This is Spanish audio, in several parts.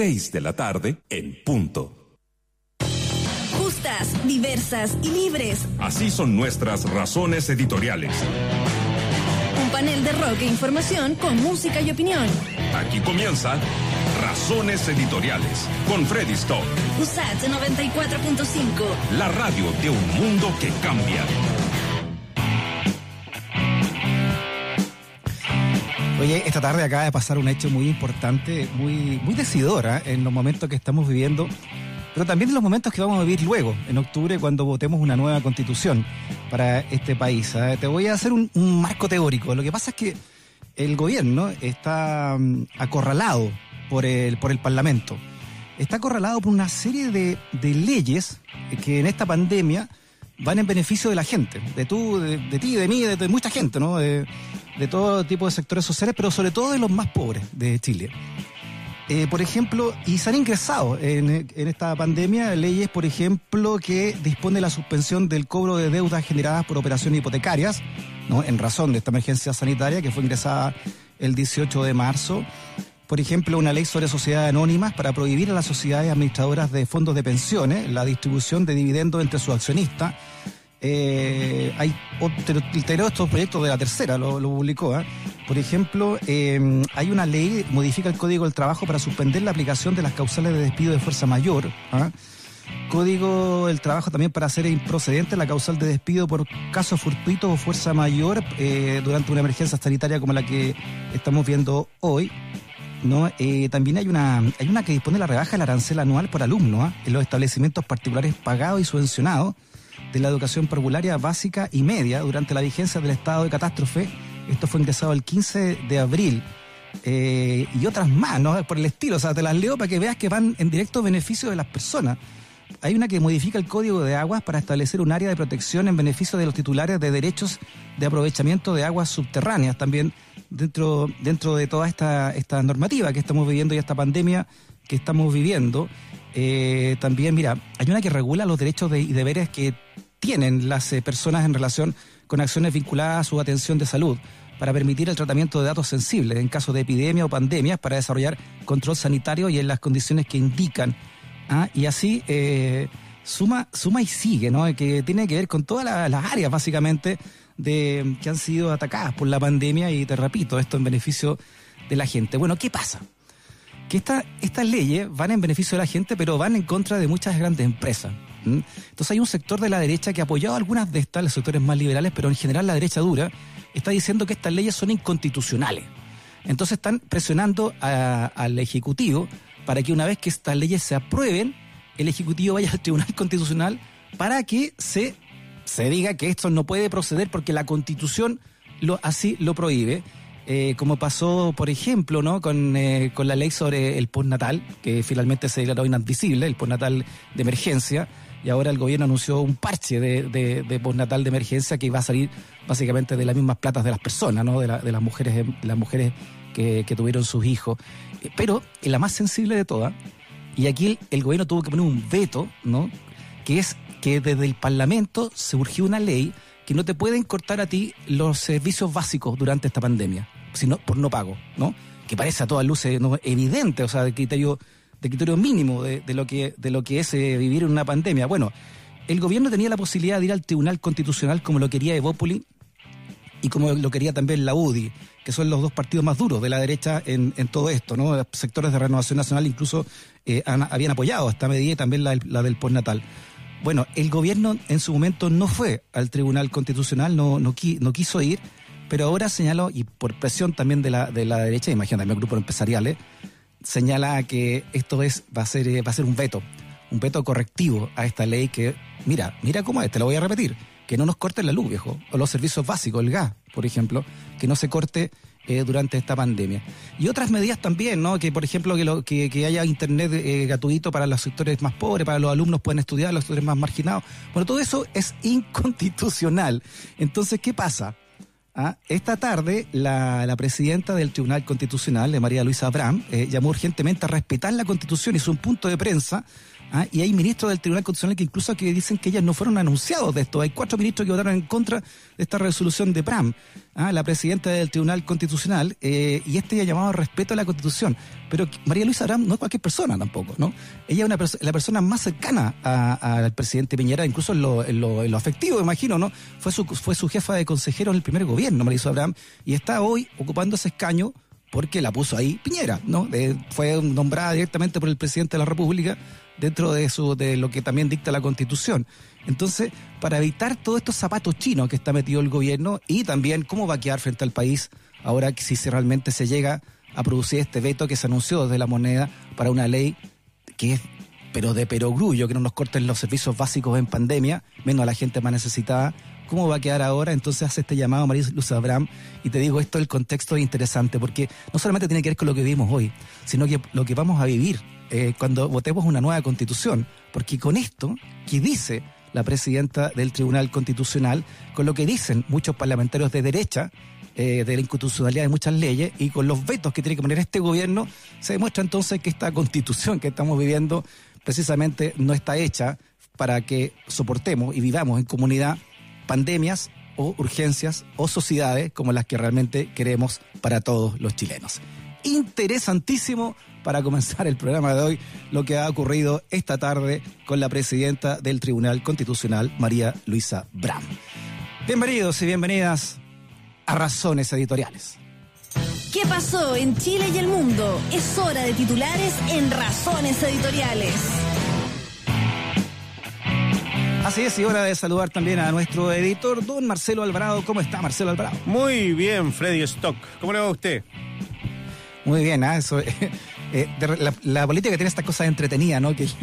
6 de la tarde en punto. Justas, diversas y libres. Así son nuestras razones editoriales. Un panel de rock e información con música y opinión. Aquí comienza Razones Editoriales con Freddy Stock. USAT 94.5. La radio de un mundo que cambia. Oye, esta tarde acaba de pasar un hecho muy importante, muy, muy decidor ¿eh? en los momentos que estamos viviendo, pero también en los momentos que vamos a vivir luego, en octubre, cuando votemos una nueva constitución para este país. ¿eh? Te voy a hacer un, marco teórico. Lo que pasa es que el gobierno está um, acorralado por el, por el Parlamento. Está acorralado por una serie de, leyes que en esta pandemia van en beneficio de la gente, de tú, de, ti, de mí, de, mucha gente, ¿no? De todo tipo de sectores sociales, pero sobre todo de los más pobres de Chile. Eh, por ejemplo, y se han ingresado en, en, esta pandemia leyes, por ejemplo, que dispone la suspensión del cobro de deudas generadas por operaciones hipotecarias, ¿no? en razón de esta emergencia sanitaria que fue ingresada el 18 de marzo. Por ejemplo, una ley sobre sociedades anónimas para prohibir a las sociedades administradoras de fondos de pensiones la distribución de dividendos entre sus accionistas. Eh, hay otro, estos proyectos de la tercera, lo, publicó. ¿eh? Por ejemplo, eh, hay una ley, modifica el Código del Trabajo para suspender la aplicación de las causales de despido de fuerza mayor. ¿eh? Código del Trabajo también para hacer improcedente la causal de despido por caso fortuito o fuerza mayor eh, durante una emergencia sanitaria como la que estamos viendo hoy. ¿no? Eh, también hay una, hay una que dispone la rebaja del arancel anual por alumno ¿eh? en los establecimientos particulares pagados y subvencionados de la educación parvularia básica y media durante la vigencia del estado de catástrofe. Esto fue ingresado el 15 de abril. Eh, y otras más, ¿no? Por el estilo, o sea, te las leo para que veas que van en directo beneficio de las personas. Hay una que modifica el código de aguas para establecer un área de protección en beneficio de los titulares de derechos de aprovechamiento de aguas subterráneas, también dentro, dentro de toda esta, esta normativa que estamos viviendo y esta pandemia que estamos viviendo. Eh, también, mira, hay una que regula los derechos de, y deberes que tienen las eh, personas en relación con acciones vinculadas a su atención de salud para permitir el tratamiento de datos sensibles en caso de epidemia o pandemias para desarrollar control sanitario y en las condiciones que indican. ¿ah? Y así eh, suma, suma y sigue, ¿no? Que tiene que ver con todas la, las áreas básicamente de, que han sido atacadas por la pandemia y te repito, esto en beneficio de la gente. Bueno, ¿qué pasa? Que esta, estas leyes van en beneficio de la gente, pero van en contra de muchas grandes empresas. Entonces hay un sector de la derecha que ha apoyado algunas de estas, los sectores más liberales, pero en general la derecha dura, está diciendo que estas leyes son inconstitucionales. Entonces están presionando a, al Ejecutivo para que una vez que estas leyes se aprueben, el Ejecutivo vaya al Tribunal Constitucional para que se, se diga que esto no puede proceder porque la Constitución lo, así lo prohíbe. Eh, como pasó, por ejemplo, ¿no? con, eh, con la ley sobre el postnatal, que finalmente se declaró inadmisible, el postnatal de emergencia, y ahora el gobierno anunció un parche de, de, postnatal de emergencia que va a salir básicamente de las mismas platas de las personas, ¿no? de, la, de las mujeres, de las mujeres que, tuvieron sus hijos. Pero la más sensible de todas, y aquí el, gobierno tuvo que poner un veto, ¿no? que es que desde el Parlamento surgió una ley que no te pueden cortar a ti los servicios básicos durante esta pandemia, sino por no pago, ¿no? Que parece a todas luces ¿no? evidente, o sea, de criterio mínimo de, lo que, de lo que es eh, vivir en una pandemia. Bueno, el gobierno tenía la posibilidad de ir al Tribunal Constitucional como lo quería Evópoli y como lo quería también la UDI, que son los dos partidos más duros de la derecha en, todo esto, ¿no? Sectores de Renovación Nacional incluso eh, han, habían apoyado esta medida y también la, la del postnatal. Bueno, el gobierno en su momento no fue al Tribunal Constitucional, no, no quiso ir, pero ahora señaló, y por presión también de la, de la derecha, imagínate, también grupos empresariales, señala que esto es, va, a ser, va a ser un veto, un veto correctivo a esta ley que, mira, mira cómo es, te lo voy a repetir, que no nos corte la luz, viejo, o los servicios básicos, el gas, por ejemplo, que no se corte eh, durante esta pandemia. Y otras medidas también, ¿no? Que, por ejemplo, que, lo, que, que haya internet eh, gratuito para los sectores más pobres, para los alumnos pueden estudiar, los sectores más marginados. Bueno, todo eso es inconstitucional. Entonces, ¿qué pasa? ¿Ah? Esta tarde, la, la, presidenta del Tribunal Constitucional, de María Luisa Abraham, eh, llamó urgentemente a respetar la Constitución, hizo un punto de prensa, ¿ah? y hay ministros del Tribunal Constitucional que incluso que dicen que ellas no fueron anunciados de esto. Hay cuatro ministros que votaron en contra de esta resolución de Abraham, ¿ah? la presidenta del Tribunal Constitucional, eh, y este ya llamado respeto a la Constitución. Pero María Luisa Abraham no es cualquier persona tampoco, ¿no? Ella es una la persona más cercana al presidente Piñera, incluso en lo, en, lo, afectivo, imagino, ¿no? Fue su, fue su jefa de consejero en el primer gobierno, María Luisa Abraham, y está hoy ocupando ese escaño porque la puso ahí Piñera, ¿no? fue nombrada directamente por el presidente de la República dentro de, su, de lo que también dicta la Constitución. Entonces, para evitar todos estos zapatos chinos que está metido el gobierno y también cómo va a quedar frente al país ahora si realmente se llega a producir este veto que se anunció desde la moneda para una ley que es pero de perogrullo, que no nos corten los servicios básicos en pandemia, menos a la gente más necesitada. ¿Cómo va a quedar ahora? Entonces hace este llamado María Luz Abraham y te digo esto, el contexto es interesante porque no solamente tiene que ver con lo que vivimos hoy, sino que lo que vamos a vivir eh, cuando votemos una nueva constitución, porque con esto que dice la presidenta del Tribunal Constitucional, con lo que dicen muchos parlamentarios de derecha, eh, de la inconstitucionalidad de muchas leyes y con los vetos que tiene que poner este gobierno, se demuestra entonces que esta constitución que estamos viviendo precisamente no está hecha para que soportemos y vivamos en comunidad pandemias o urgencias o sociedades como las que realmente queremos para todos los chilenos. Interesantísimo para comenzar el programa de hoy lo que ha ocurrido esta tarde con la presidenta del Tribunal Constitucional, María Luisa Bram. Bienvenidos y bienvenidas a Razones Editoriales. ¿Qué pasó en Chile y el mundo? Es hora de titulares en Razones Editoriales. Así es, y hora de saludar también a nuestro editor, don Marcelo Alvarado. ¿Cómo está, Marcelo Alvarado? Muy bien, Freddy Stock. ¿Cómo le va a usted? Muy bien, ¿ah? eso. Eh, la, política tiene estas cosas entretenidas, ¿no? Que es,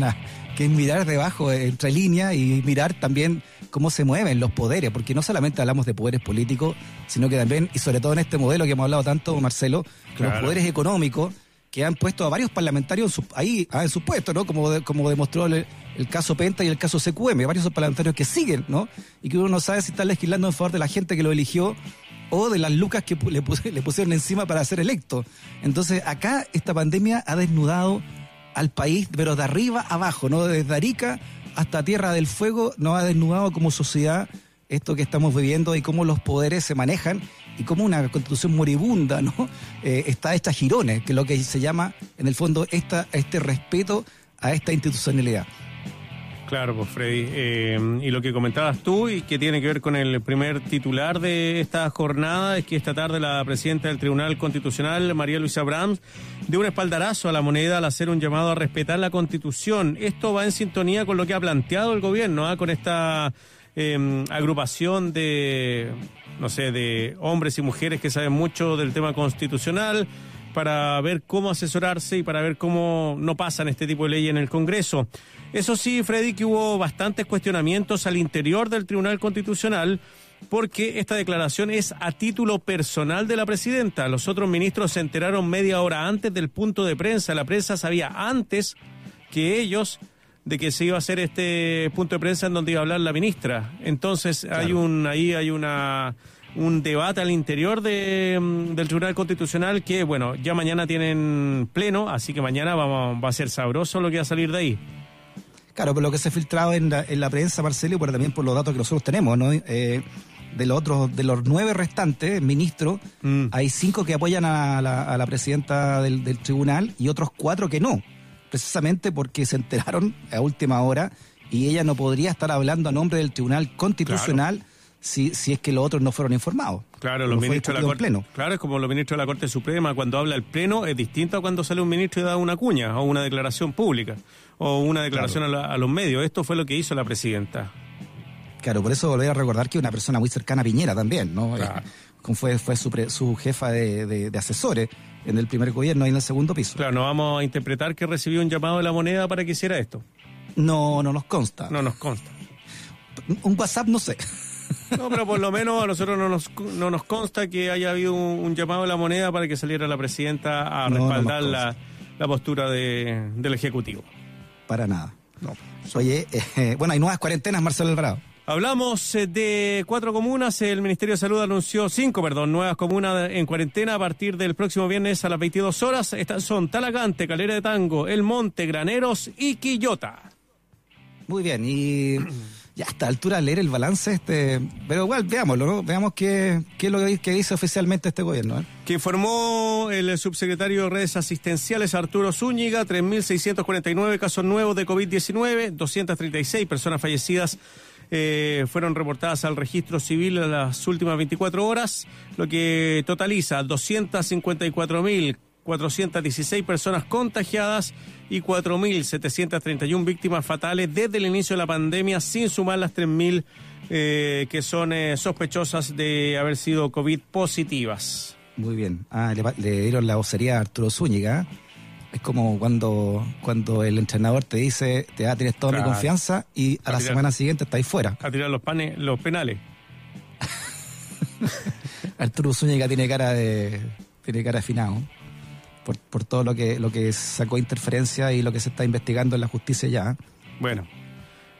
que es mirar debajo, eh, entre líneas, y mirar también cómo se mueven los poderes, porque no solamente hablamos de poderes políticos, sino que también, y sobre todo en este modelo que hemos hablado tanto, Marcelo, que los poderes económicos que han puesto a varios parlamentarios ahí ah, en sus puestos, ¿no? Como, como demostró el, caso Penta y el caso CQM, varios parlamentarios que siguen, ¿no? Y que uno no sabe si están legislando en favor de la gente que lo eligió o de las lucas que le, pusieron encima para ser electo. Entonces, acá esta pandemia ha desnudado al país, pero de arriba abajo, ¿no? Desde Arica hasta Tierra del Fuego, nos ha desnudado como sociedad esto que estamos viviendo y cómo los poderes se manejan y cómo una constitución moribunda ¿no? Eh, está hecha girones, que es lo que se llama, en el fondo, esta, este respeto a esta institucionalidad. Claro, pues Freddy. Eh, y lo que comentabas tú y que tiene que ver con el primer titular de esta jornada es que esta tarde la presidenta del Tribunal Constitucional, María Luisa Brams, dio un espaldarazo a la moneda al hacer un llamado a respetar la Constitución. Esto va en sintonía con lo que ha planteado el gobierno, ¿ah? con esta em, agrupación de, no sé, de hombres y mujeres que saben mucho del tema constitucional para ver cómo asesorarse y para ver cómo no pasan este tipo de leyes en el Congreso. Eso sí, Freddy, que hubo bastantes cuestionamientos al interior del Tribunal Constitucional porque esta declaración es a título personal de la presidenta. Los otros ministros se enteraron media hora antes del punto de prensa. La prensa sabía antes que ellos de que se iba a hacer este punto de prensa en donde iba a hablar la ministra. Entonces hay un ahí hay una un debate al interior de, mm, del Tribunal Constitucional que, bueno, ya mañana tienen pleno, así que mañana vamos, va a ser sabroso lo que va a salir de ahí. Claro, por lo que se ha filtrado en la, en la prensa, Marcelo, pero también por los datos que nosotros tenemos, ¿no? Eh, de los otros, de los nueve restantes ministros, mm. hay cinco que apoyan a la, a la presidenta del, del, tribunal y otros cuatro que no, precisamente porque se enteraron a última hora y ella no podría estar hablando a nombre del Tribunal Constitucional si, si es que los otros no fueron informados. Claro, los ministros de la Corte. Pleno. Claro, es como los ministros de la Corte Suprema, cuando habla el Pleno es distinto a cuando sale un ministro y da una cuña o una declaración pública o una declaración a, los medios. Esto fue lo que hizo la presidenta. Claro, por eso volver a recordar que una persona muy cercana a Piñera también, ¿no? Eh, fue, fue su, su jefa de, de, asesores en el primer gobierno y en el segundo piso. Claro, no vamos a interpretar que recibió un llamado de la moneda para que hiciera esto. No, no nos consta. No nos consta. Un WhatsApp no sé. No, pero por lo menos a nosotros no nos, no nos consta que haya habido un, llamado a la moneda para que saliera la presidenta a respaldar la, postura de, del Ejecutivo. Para nada. No. Oye, eh, bueno, hay nuevas cuarentenas, Marcelo Alvarado. Hablamos eh, de cuatro comunas. El Ministerio de Salud anunció cinco, perdón, nuevas comunas en cuarentena a partir del próximo viernes a las 22 horas. Estas son Talagante, Calera de Tango, El Monte, Graneros y Quillota. Muy bien, y ya a esta altura leer el balance, este, pero igual veámoslo, ¿no? Veamos qué, qué es lo que dice oficialmente este gobierno. ¿eh? Que informó el subsecretario de redes asistenciales Arturo Zúñiga, 3.649 casos nuevos de COVID-19, 236 personas fallecidas eh, fueron reportadas al registro civil en las últimas 24 horas, lo que totaliza 254.416 personas contagiadas y 4.731 víctimas fatales desde el inicio de la pandemia, sin sumar las 3.000 eh, que son eh, sospechosas de haber sido COVID positivas. Muy bien. Ah, le, le dieron la vocería a Arturo Zúñiga. Es como cuando, cuando el entrenador te dice, te da, tienes toda mi confianza y a, A la tirar. semana siguiente estáis fuera. A tirar los, panes, los penales. Arturo Zúñiga tiene cara de tiene cara de afinado por, por todo lo que lo que sacó interferencia y lo que se está investigando en la justicia ya. Bueno,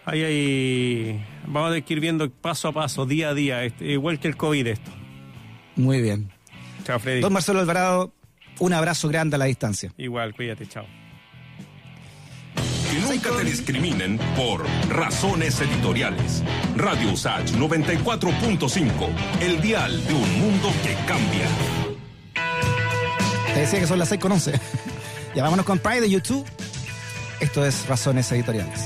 ahí hay. Vamos a tener que ir viendo paso a paso, día a día, este, igual que el COVID esto. Muy bien. Chao, Freddy. Don Marcelo Alvarado, un abrazo grande a la distancia. Igual, cuídate, chao. Que nunca te discriminen por razones editoriales. Radio Usach 94.5, el dial de un mundo que cambia. Te decía que son las 6 con 11. ya vámonos con Pride de YouTube. Esto es Razones Editoriales.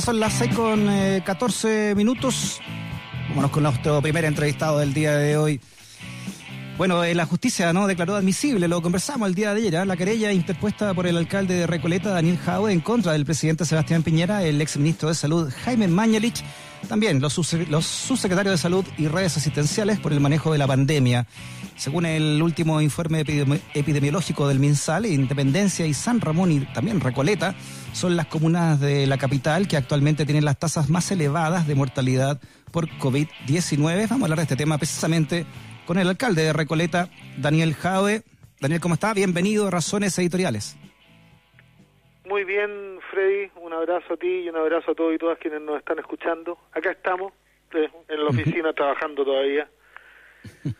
Son las 6 con eh, 14 minutos. Vámonos con nuestro primer entrevistado del día de hoy. Bueno, eh, la justicia no declaró admisible, lo conversamos el día de ayer, ¿eh? la querella interpuesta por el alcalde de Recoleta, Daniel Jaue, en contra del presidente Sebastián Piñera, el exministro de Salud, Jaime Mañalich, también los, los subsecretarios de Salud y redes asistenciales por el manejo de la pandemia. Según el último informe epidemi- epidemiológico del MinSal, Independencia y San Ramón y también Recoleta son las comunas de la capital que actualmente tienen las tasas más elevadas de mortalidad por COVID-19. Vamos a hablar de este tema precisamente con el alcalde de Recoleta, Daniel Jaue. Daniel, ¿cómo está? Bienvenido a Razones Editoriales. Muy bien, Freddy, un abrazo a ti y un abrazo a todos y todas quienes nos están escuchando. Acá estamos, eh, en la oficina, trabajando todavía.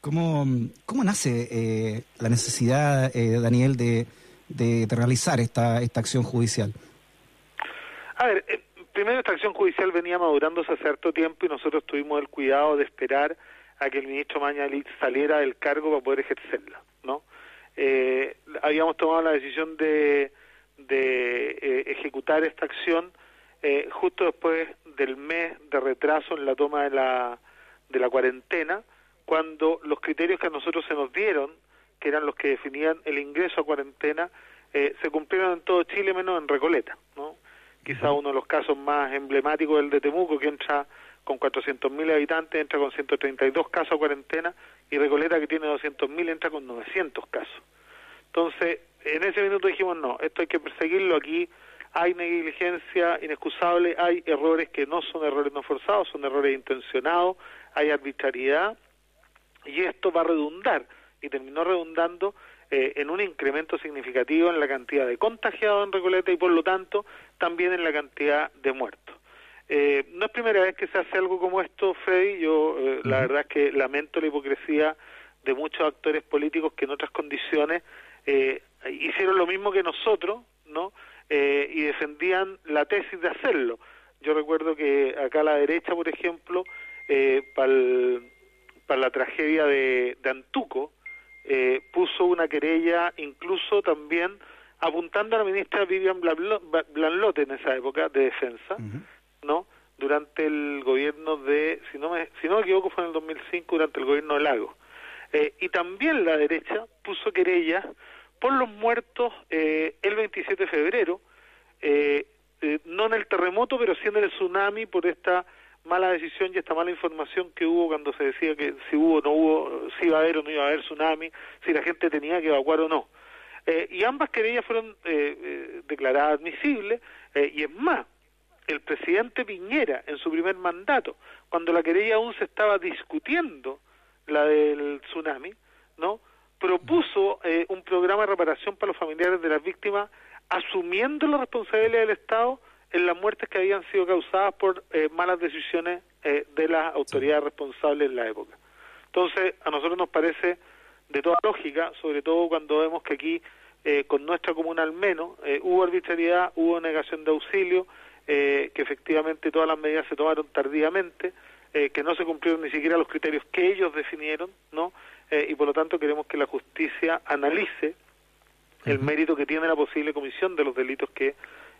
¿Cómo, cómo nace eh, la necesidad, eh, Daniel, de, de- realizar esta, esta acción judicial? A ver, eh, primero esta acción judicial venía madurándose hace cierto tiempo y nosotros tuvimos el cuidado de esperar a que el ministro Mañalich saliera del cargo para poder ejercerla, ¿no? Eh, habíamos tomado la decisión de, de eh, ejecutar esta acción eh, justo después del mes de retraso en la toma de la, de la cuarentena, cuando los criterios que a nosotros se nos dieron, que eran los que definían el ingreso a cuarentena, eh, se cumplieron en todo Chile menos en Recoleta, ¿no? Quizá uno de los casos más emblemáticos del de Temuco, que entra con 400.000 habitantes, entra con 132 casos a cuarentena, y Recoleta, que tiene 200.000, entra con 900 casos. Entonces, en ese minuto dijimos, no, esto hay que perseguirlo aquí, hay negligencia inexcusable, hay errores que no son errores no forzados, son errores intencionados, hay arbitrariedad, y esto va a redundar, y terminó redundando eh, en un incremento significativo en la cantidad de contagiados en Recoleta y por lo tanto también en la cantidad de muertos. Eh, no es primera vez que se hace algo como esto, Freddy. Yo eh, la verdad es que lamento la hipocresía de muchos actores políticos que en otras condiciones eh, hicieron lo mismo que nosotros, ¿no? Eh, y defendían la tesis de hacerlo. Yo recuerdo que acá a la derecha, por ejemplo, para la tragedia de, de Antuco, eh, puso una querella incluso también apuntando a la ministra Vivian Blanlote en esa época de defensa, ¿no? Durante el gobierno de, si no me, si no me equivoco, fue en el 2005, durante el gobierno de Lago. Eh, y también la derecha puso querella por los muertos eh, el 27 de febrero, eh, eh, no en el terremoto, pero sí en el tsunami por esta mala decisión y esta mala información que hubo cuando se decía que si hubo o no hubo, si iba a haber o no iba a haber tsunami, si la gente tenía que evacuar o no. Eh, y ambas querellas fueron eh, eh, declaradas admisibles, eh, y es más, el presidente Piñera en su primer mandato, cuando la querella aún se estaba discutiendo, la del tsunami, ¿no? Propuso eh, un programa de reparación para los familiares de las víctimas, asumiendo la responsabilidad del Estado en las muertes que habían sido causadas por eh, malas decisiones eh, de las autoridades responsables en la época. Entonces, a nosotros nos parece de toda lógica, sobre todo cuando vemos que aquí, eh, con nuestra comuna al menos, eh, hubo arbitrariedad, hubo negación de auxilio, eh, que efectivamente todas las medidas se tomaron tardíamente, eh, que no se cumplieron ni siquiera los criterios que ellos definieron, ¿no? Y por lo tanto queremos que la justicia analice el mérito que tiene la posible comisión de los delitos que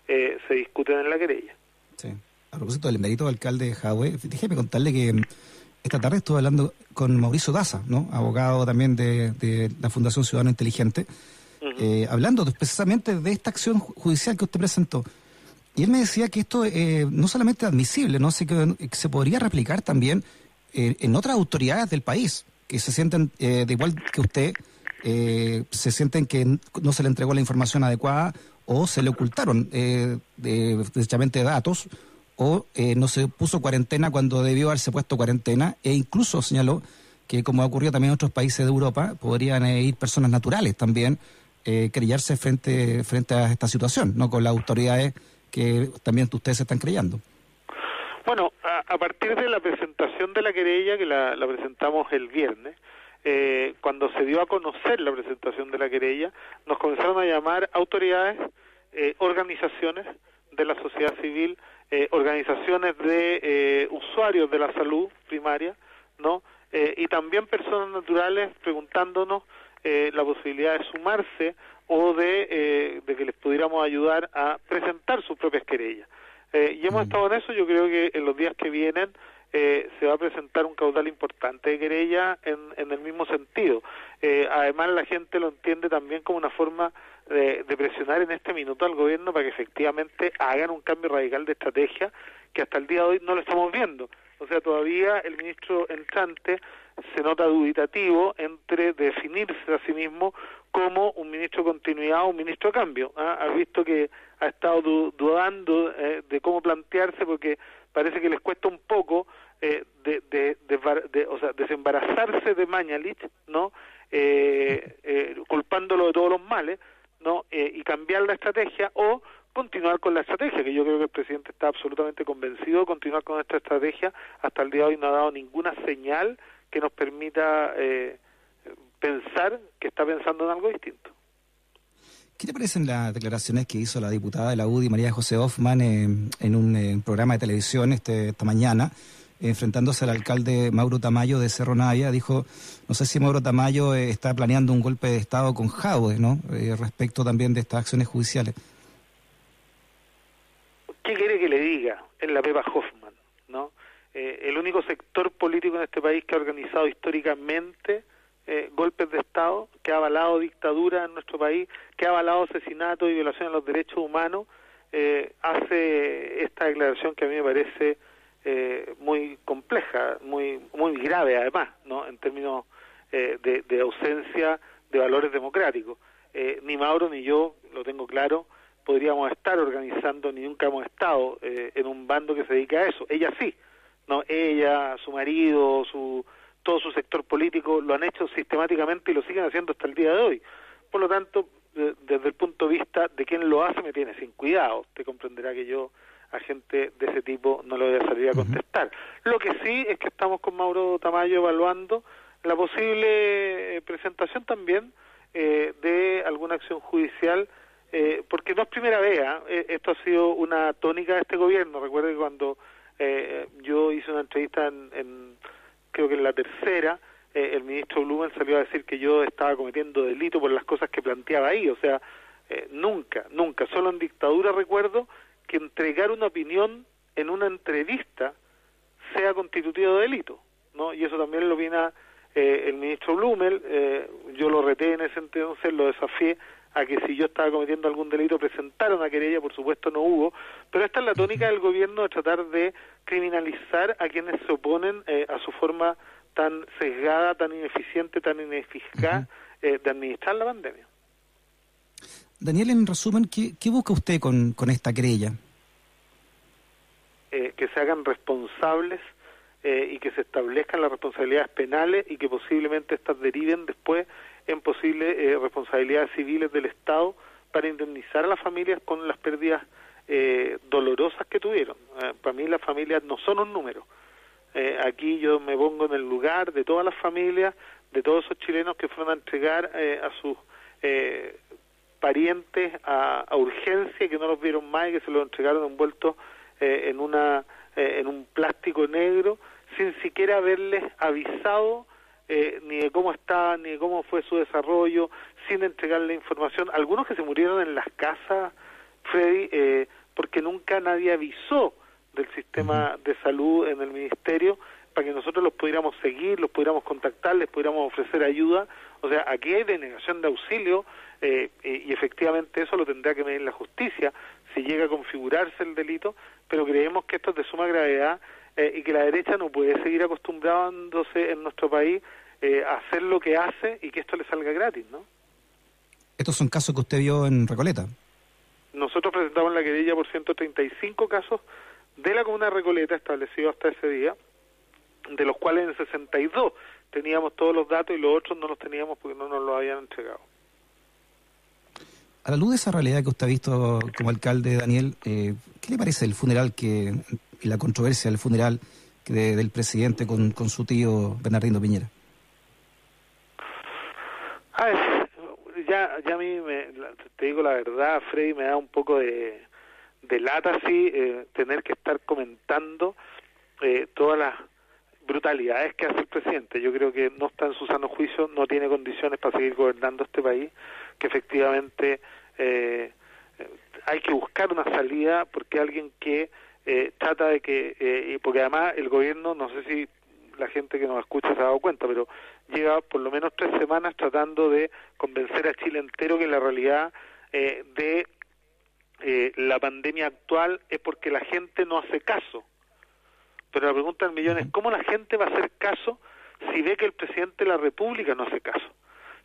eh, se discuten en la querella. Sí. A propósito del mérito alcalde Jaue, déjeme contarle que mm, esta tarde estuve hablando con Mauricio Daza, ¿no? abogado también de, de la Fundación Ciudadano Inteligente, eh, hablando de- precisamente de esta acción ju- judicial que usted presentó. Y él me decía que esto eh, no solamente es admisible, ¿no? Así que, que se podría replicar también eh, en otras autoridades del país, que se sienten, eh, de igual que usted, eh, se sienten que no se le entregó la información adecuada o se le ocultaron eh, datos o eh, no se puso cuarentena cuando debió haberse puesto cuarentena e incluso señaló que como ha ocurrido también en otros países de Europa, podrían eh, ir personas naturales también eh, creyarse frente, frente a esta situación, no con las autoridades que también ustedes están creyendo. Bueno, a, a partir de la presentación de la querella, que la, la presentamos el viernes, eh, cuando se dio a conocer la presentación de la querella, nos comenzaron a llamar autoridades, eh, organizaciones de la sociedad civil, eh, organizaciones de eh, usuarios de la salud primaria, ¿no? Eh, y también personas naturales preguntándonos eh, la posibilidad de sumarse o de, eh, de que les pudiéramos ayudar a presentar sus propias querellas. Eh, y hemos estado en eso, yo creo que en los días que vienen eh, se va a presentar un caudal importante de querella en, en el mismo sentido. Eh, además, la gente lo entiende también como una forma de, de presionar en este minuto al gobierno para que efectivamente hagan un cambio radical de estrategia que hasta el día de hoy no lo estamos viendo. O sea, todavía el ministro entrante se nota dubitativo entre definirse a sí mismo como un ministro continuidad o un ministro de cambio. ¿ah? Ha visto que ha estado du- dudando eh, de cómo plantearse porque parece que les cuesta un poco eh, de, de, o sea, desembarazarse de Mañalich, ¿no? Eh, eh, culpándolo de todos los males, ¿no? Eh, y cambiar la estrategia o continuar con la estrategia, que yo creo que el presidente está absolutamente convencido de continuar con esta estrategia. Hasta el día de hoy no ha dado ninguna señal que nos permita eh, pensar que está pensando en algo distinto. ¿Qué te parecen las declaraciones que hizo la diputada de la UDI, María José Hoffman, en un programa de televisión este, esta mañana, enfrentándose al alcalde Mauro Tamayo de Cerro Navia? Dijo, no sé si Mauro Tamayo eh, está planeando un golpe de Estado con Jaude, ¿no? Eh, respecto también de estas acciones judiciales. ¿Qué quiere que le diga? Es la Pepa Hoffman, ¿no? Eh, el único sector político en este país que ha organizado históricamente eh, golpes de Estado, que ha avalado dictadura en nuestro país, que ha avalado asesinatos y violaciones a los derechos humanos, eh, hace esta declaración que a mí me parece eh, muy compleja, muy muy grave además, ¿no? En términos eh, de, de ausencia de valores democráticos. Eh, ni Mauro ni yo, lo tengo claro, podríamos estar organizando, ni nunca hemos estado en un bando que se dedica a eso. Ella sí, no, ella, su marido, su todo su sector político lo han hecho sistemáticamente y lo siguen haciendo hasta el día de hoy. Por lo tanto, de- desde el punto de vista de quien lo hace, me tiene sin cuidado. Usted comprenderá que yo a gente de ese tipo no le voy a salir a contestar. Lo que sí es que estamos con Mauro Tamayo evaluando la posible eh, presentación también eh, de alguna acción judicial, eh, porque no es primera vez, ¿ah? Eh, esto ha sido una tónica de este gobierno. Recuerde que cuando eh, yo hice una entrevista en, en creo que en la tercera, eh, el ministro Blumen salió a decir que yo estaba cometiendo delito por las cosas que planteaba ahí. O sea, eh, nunca, nunca, solo en dictadura recuerdo que entregar una opinión en una entrevista sea constitutivo de delito, ¿no? Y eso también lo opina eh, el ministro Blumel, eh, yo lo reté en ese entonces, lo desafié a que si yo estaba cometiendo algún delito presentara una querella, por supuesto no hubo, pero esta es la tónica del gobierno de tratar de criminalizar a quienes se oponen eh, a su forma tan sesgada, tan ineficiente, tan ineficaz eh, de administrar la pandemia. Daniel, en resumen, ¿qué, qué busca usted con, con esta querella? eh, que se hagan responsables eh, y que se establezcan las responsabilidades penales y que posiblemente estas deriven después en posibles eh, responsabilidades civiles del Estado para indemnizar a las familias con las pérdidas eh, dolorosas que tuvieron. Eh, para mí las familias no son un número. Eh, aquí yo me pongo en el lugar de todas las familias, de todos esos chilenos que fueron a entregar a sus parientes a, a urgencia que no los vieron más y que se los entregaron envueltos en una eh, en un plástico negro sin siquiera haberles avisado eh, ni de cómo estaban ni de cómo fue su desarrollo sin entregarle información. Algunos que se murieron en las casas Freddy eh, porque nunca nadie avisó del sistema de salud en el ministerio para que nosotros los pudiéramos seguir, los pudiéramos contactar, les pudiéramos ofrecer ayuda. O sea, aquí hay denegación de auxilio eh, y efectivamente eso lo tendrá que medir la justicia si llega a configurarse el delito, pero creemos que esto es de suma gravedad eh, y que la derecha no puede seguir acostumbrándose en nuestro país eh, a hacer lo que hace y que esto le salga gratis, ¿no? Estos son casos que usted vio en Recoleta. Nosotros presentamos la querella por 135 casos de la comuna de Recoleta establecido hasta ese día, de los cuales en 62 teníamos todos los datos y los otros no los teníamos porque no nos los habían entregado. A la luz de esa realidad que usted ha visto como alcalde, Daniel, eh, ¿qué le parece el funeral que y la controversia del funeral que de- del presidente con, con su tío Bernardino Piñera? Ya, ya a mí, me, te digo la verdad, Freddy, me da un poco de, de lata, sí, eh, tener que estar comentando eh, todas las brutalidades que hace el presidente. Yo creo que no está en su sano juicio, no tiene condiciones para seguir gobernando este país, que efectivamente eh, hay que buscar una salida porque alguien que eh, trata de que, eh, y porque además el gobierno, no sé si la gente que nos escucha se ha dado cuenta, pero lleva por lo menos tres semanas tratando de convencer a Chile entero que la realidad eh, de eh, la pandemia actual es porque la gente no hace caso. Pero la pregunta del millón es, ¿cómo la gente va a hacer caso si ve que el presidente de la República no hace caso?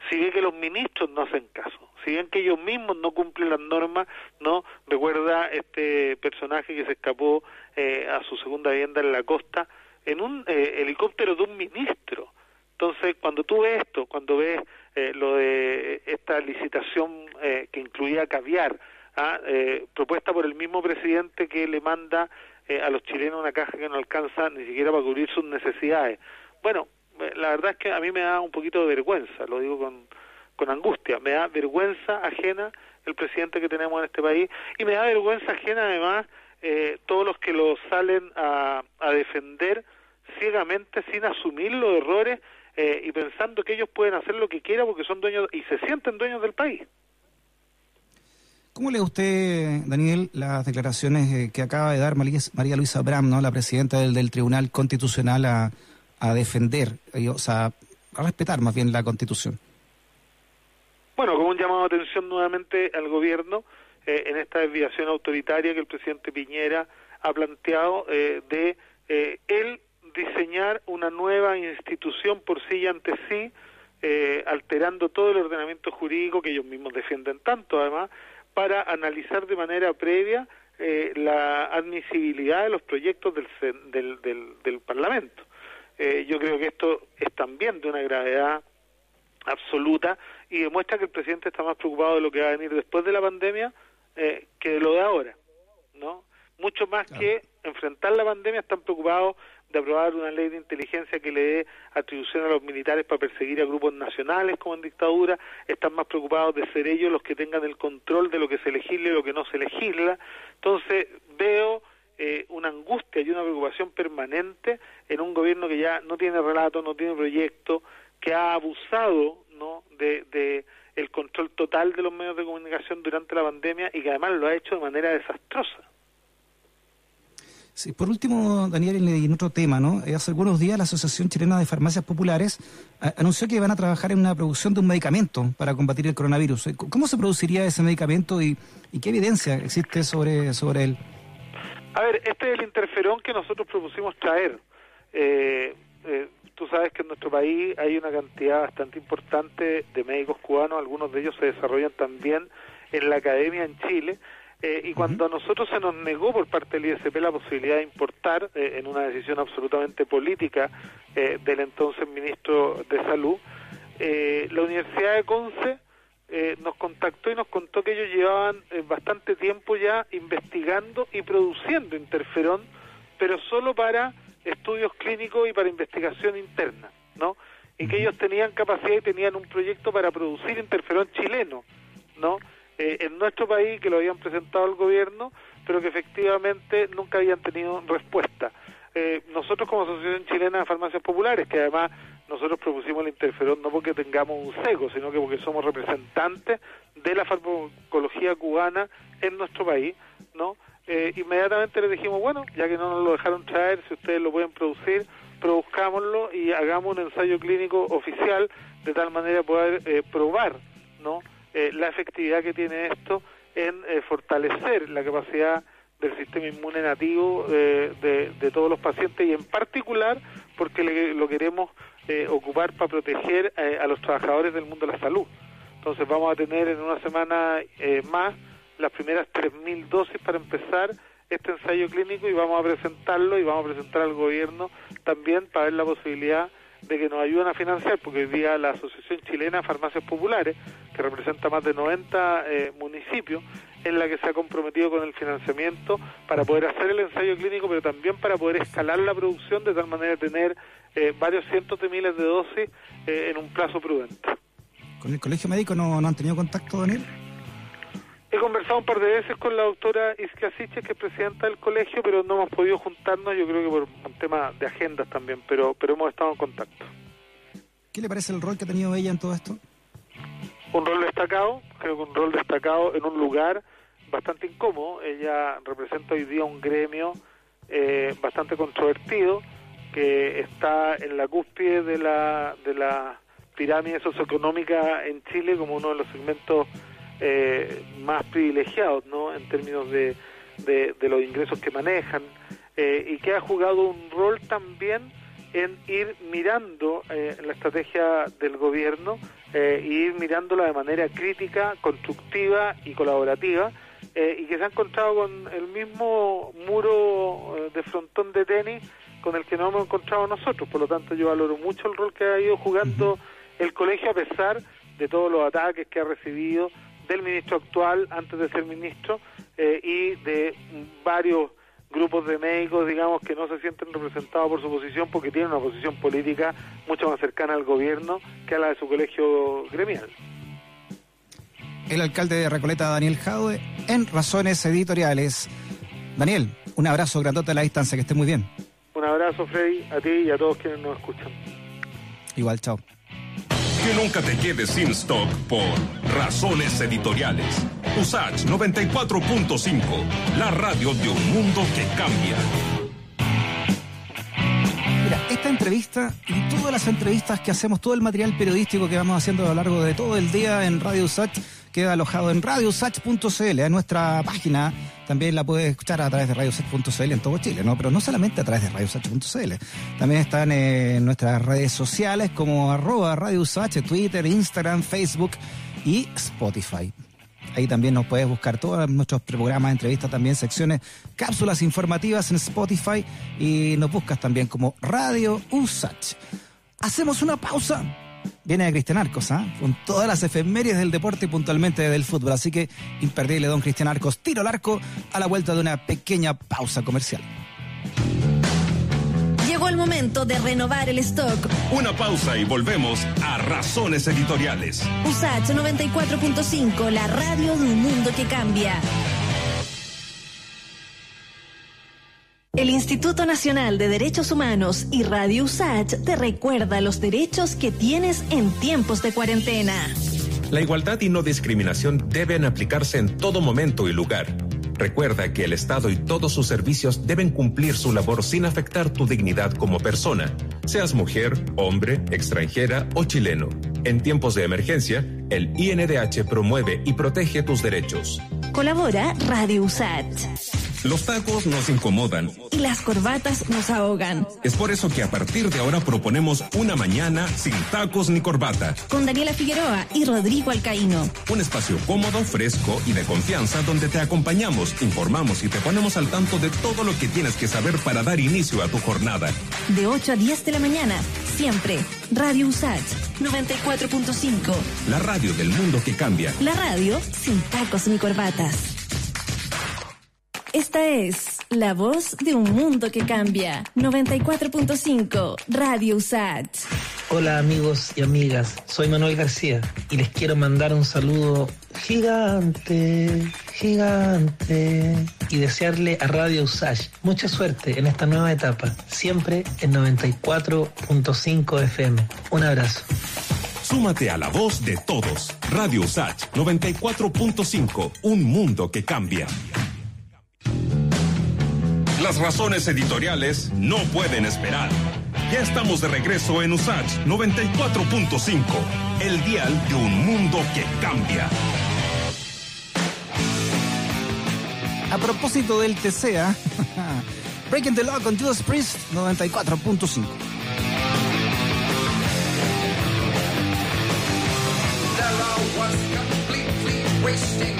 Si ve que los ministros no hacen caso, si ven que ellos mismos no cumplen las normas, no recuerda este personaje que se escapó eh, a su segunda vivienda en la costa en un eh, helicóptero de un ministro. Entonces, cuando tú ves esto, cuando ves eh, lo de esta licitación eh, que incluía caviar, ¿ah? eh, propuesta por el mismo presidente que le manda a los chilenos una caja que no alcanza ni siquiera para cubrir sus necesidades. Bueno, la verdad es que a mí me da un poquito de vergüenza, lo digo con, con angustia, me da vergüenza ajena el presidente que tenemos en este país y me da vergüenza ajena además eh, todos los que lo salen a, a defender ciegamente sin asumir los errores eh, y pensando que ellos pueden hacer lo que quieran porque son dueños y se sienten dueños del país. ¿Cómo lee usted, Daniel, las declaraciones eh, que acaba de dar María, Luisa Bram, ¿no? la presidenta del, del Tribunal Constitucional, a, a defender, eh, o sea, a respetar más bien la Constitución? Bueno, como un llamado de atención nuevamente al gobierno eh, en esta desviación autoritaria que el presidente Piñera ha planteado eh, de eh, él diseñar una nueva institución por sí y ante sí, eh, alterando todo el ordenamiento jurídico que ellos mismos defienden tanto, además, para analizar de manera previa eh, la admisibilidad de los proyectos del, del, del, del Parlamento. Eh, yo creo que esto es también de una gravedad absoluta y demuestra que el presidente está más preocupado de lo que va a venir después de la pandemia eh, que de lo de ahora, ¿no? Mucho más que enfrentar la pandemia están preocupados de aprobar una ley de inteligencia que le dé atribución a los militares para perseguir a grupos nacionales como en dictadura, están más preocupados de ser ellos los que tengan el control de lo que se legisla y lo que no se legisla. Entonces veo eh, una angustia y una preocupación permanente en un gobierno que ya no tiene relato, no tiene proyecto, que ha abusado no de, de el control total de los medios de comunicación durante la pandemia y que además lo ha hecho de manera desastrosa. Sí, por último, Daniel, en otro tema, ¿no? Eh, hace algunos días la Asociación Chilena de Farmacias Populares a- anunció que van a trabajar en una producción de un medicamento para combatir el coronavirus. Eh, ¿Cómo se produciría ese medicamento y, y qué evidencia existe sobre, sobre él? A ver, este es el interferón que nosotros propusimos traer. Eh, eh, tú sabes que en nuestro país hay una cantidad bastante importante de médicos cubanos, algunos de ellos se desarrollan también en la academia en Chile, eh, y cuando a nosotros se nos negó por parte del ISP la posibilidad de importar, eh, en una decisión absolutamente política eh, del entonces ministro de Salud, eh, la Universidad de Conce eh, nos contactó y nos contó que ellos llevaban eh, bastante tiempo ya investigando y produciendo interferón, pero solo para estudios clínicos y para investigación interna, ¿no? Y que ellos tenían capacidad y tenían un proyecto para producir interferón chileno, ¿no? Eh, en nuestro país que lo habían presentado al gobierno, pero que efectivamente nunca habían tenido respuesta. Eh, nosotros como Asociación Chilena de Farmacias Populares, que además nosotros propusimos el interferón no porque tengamos un cego, sino que porque somos representantes de la farmacología cubana en nuestro país, ¿no? Eh, inmediatamente les dijimos, bueno, ya que no nos lo dejaron traer, si ustedes lo pueden producir, produzcámoslo y hagamos un ensayo clínico oficial de tal manera poder eh, probar, ¿no? Eh, la efectividad que tiene esto en eh, fortalecer la capacidad del sistema inmune nativo eh, de, de todos los pacientes y en particular porque le- lo queremos eh, ocupar para proteger eh, a los trabajadores del mundo de la salud. Entonces vamos a tener en una semana eh, más las primeras 3.000 dosis para empezar este ensayo clínico y vamos a presentarlo y vamos a presentar al gobierno también para ver la posibilidad de que nos ayuden a financiar, porque hoy día la Asociación Chilena de Farmacias Populares, que representa más de 90 eh, municipios, es la que se ha comprometido con el financiamiento para poder hacer el ensayo clínico, pero también para poder escalar la producción de tal manera de tener eh, varios cientos de miles de dosis eh, en un plazo prudente. ¿Con el colegio médico no, no han tenido contacto, Daniel? He conversado un par de veces con la doctora Isca Siches, que es presidenta del colegio, pero no hemos podido juntarnos, yo creo que por un tema de agendas también, pero, pero hemos estado en contacto. ¿Qué le parece el rol que ha tenido ella en todo esto? Un rol destacado, creo que un rol destacado en un lugar bastante incómodo. Ella representa hoy día un gremio eh, bastante controvertido, que está en la cúspide de la, de la pirámide socioeconómica en Chile como uno de los segmentos eh, más privilegiados, ¿no? En términos de, de, los ingresos que manejan eh, y que ha jugado un rol también en ir mirando eh, la estrategia del gobierno eh, y ir mirándola de manera crítica, constructiva y colaborativa eh, y que se ha encontrado con el mismo muro eh, de frontón de tenis con el que nos hemos encontrado nosotros. Por lo tanto, yo valoro mucho el rol que ha ido jugando el colegio a pesar de todos los ataques que ha recibido del ministro actual antes de ser ministro eh, y de varios grupos de médicos, digamos, que no se sienten representados por su posición porque tienen una posición política mucho más cercana al gobierno que a la de su colegio gremial. El alcalde de Recoleta, Daniel Jadwe, en Razones Editoriales. Daniel, un abrazo grandote a la distancia, que esté muy bien. Un abrazo, Freddy, a ti y a todos quienes nos escuchan. Igual, chao. Que nunca te quedes sin stock por razones editoriales. USACH 94.5, la radio de un mundo que cambia. Mira, esta entrevista y todas las entrevistas que hacemos, todo el material periodístico que vamos haciendo a lo largo de todo el día en Radio Usach queda alojado en radiosach.cl, en nuestra página. También la puedes escuchar a través de radiosach.cl en todo Chile, ¿no? Pero no solamente a través de radiosach.cl. También están en nuestras redes sociales como arroba radiosach, Twitter, Instagram, Facebook y Spotify. Ahí también nos puedes buscar todos nuestros programas, entrevistas, también secciones, cápsulas informativas en Spotify y nos buscas también como Radio Usach. Hacemos una pausa. Viene de Cristian Arcos, ¿ah? Con todas las efemérides del deporte y puntualmente del fútbol. Así que imperdible, don Cristian Arcos. Tiro al arco a la vuelta de una pequeña pausa comercial. Llegó el momento de renovar el stock. Una pausa y volvemos a Razones Editoriales. USACH 94.5, la radio de un mundo que cambia. El Instituto Nacional de Derechos Humanos y Radio USACH te recuerda los derechos que tienes en tiempos de cuarentena. La igualdad y no discriminación deben aplicarse en todo momento y lugar. Recuerda que el Estado y todos sus servicios deben cumplir su labor sin afectar tu dignidad como persona, seas mujer, hombre, extranjera o chileno. En tiempos de emergencia, el INDH promueve y protege tus derechos. Colabora Radio USACH. Los tacos nos incomodan. Y las corbatas nos ahogan. Es por eso que a partir de ahora proponemos una mañana sin tacos ni corbata. Con Daniela Figueroa y Rodrigo Alcaíno. Un espacio cómodo, fresco y de confianza donde te acompañamos, informamos y te ponemos al tanto de todo lo que tienes que saber para dar inicio a tu jornada. De 8 a 10 de la mañana. Siempre. Radio USACH 94.5. La radio del mundo que cambia. La radio sin tacos ni corbatas. Esta es la voz de un mundo que cambia. 94.5 Radio USACH. Hola amigos y amigas, soy Manuel García y les quiero mandar un saludo gigante, gigante y desearle a Radio Usage mucha suerte en esta nueva etapa, siempre en 94.5 FM. Un abrazo. Súmate a la voz de todos. Radio USACH 94.5, un mundo que cambia. Las razones editoriales no pueden esperar. Ya estamos de regreso en USACH 94.5, el dial de un mundo que cambia. A propósito del TCA, Breaking the Law con Judas Priest 94.5. There I was completely wasting,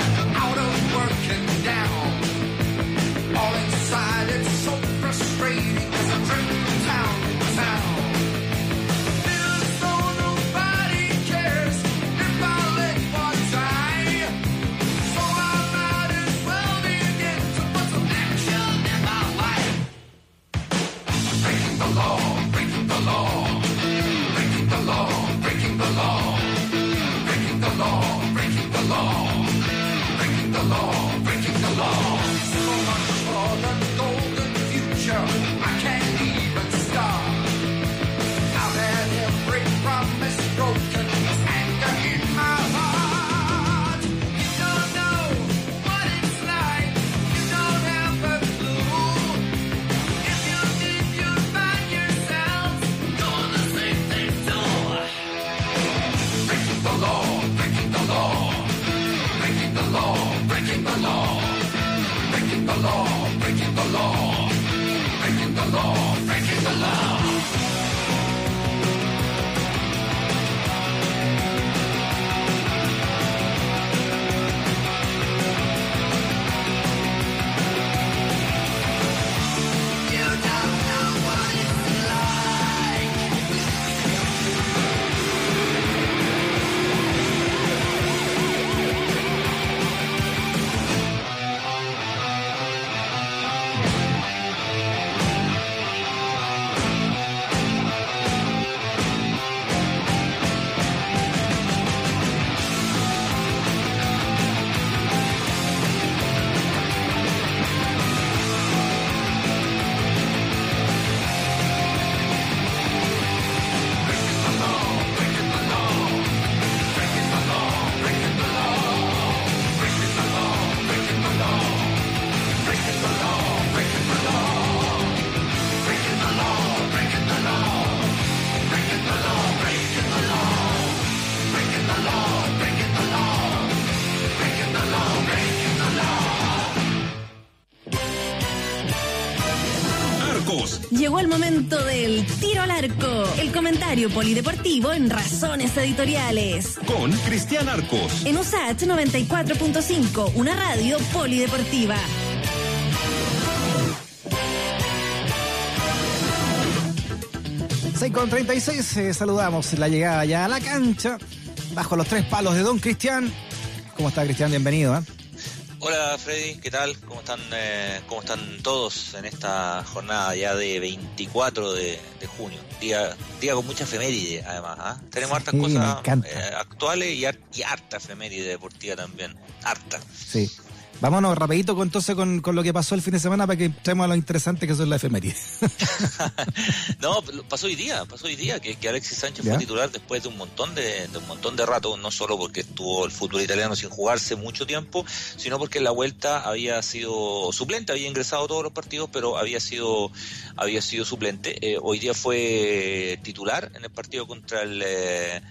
momento del tiro al arco, el comentario polideportivo en Razones Editoriales. con Cristian Arcos. En USAT 94.5, una radio polideportiva. Con 36, eh, saludamos la llegada ya a la cancha, bajo los tres palos de Don Cristian. ¿Cómo está Cristian? Bienvenido. ¿eh? Hola Freddy, ¿qué tal? ¿Cómo están, eh, ¿Cómo están todos en esta jornada ya de 24 de, de junio? Día, día con mucha efeméride además. ¿ah? Tenemos hartas Sí, me cosas eh, actuales y, y harta efeméride deportiva también. Harta. Sí. Vámonos rapidito con, entonces con, con lo que pasó el fin de semana para que entremos a lo interesante que son las efemérides. no, pasó hoy día, pasó hoy día que, que Alexis Sánchez ¿Ya? fue titular después de un montón de, de un montón de rato, no solo porque estuvo el fútbol italiano sin jugarse mucho tiempo, sino porque en la vuelta había sido suplente, había ingresado todos los partidos, pero había sido había sido suplente. Eh, hoy día fue titular en el partido contra el eh,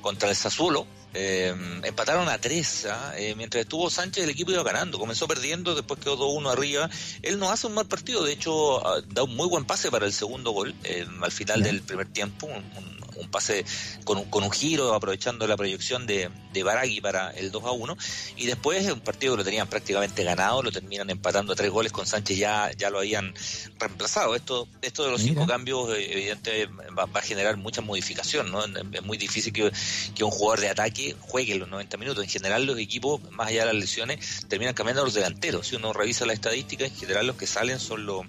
contra el Sassuolo. Eh, empataron a tres, ¿ah? Eh, mientras estuvo Sánchez el equipo iba ganando, comenzó perdiendo, después quedó 2-1 arriba. Él no hace un mal partido, de hecho ah, da un muy buen pase para el segundo gol al final del primer tiempo, un, un- un pase con un, con un giro aprovechando la proyección de, de Baragui para el 2 a 1 y después un partido que lo tenían prácticamente ganado, lo terminan empatando a tres goles con Sánchez ya, ya lo habían reemplazado. Esto, esto de los Mira. cinco cambios eh, evidentemente va, va a generar mucha modificación, ¿no? Es muy difícil que, que un jugador de ataque juegue los 90 minutos. En general los equipos, más allá de las lesiones, terminan cambiando a los delanteros. Si uno revisa la estadística, en general los que salen son los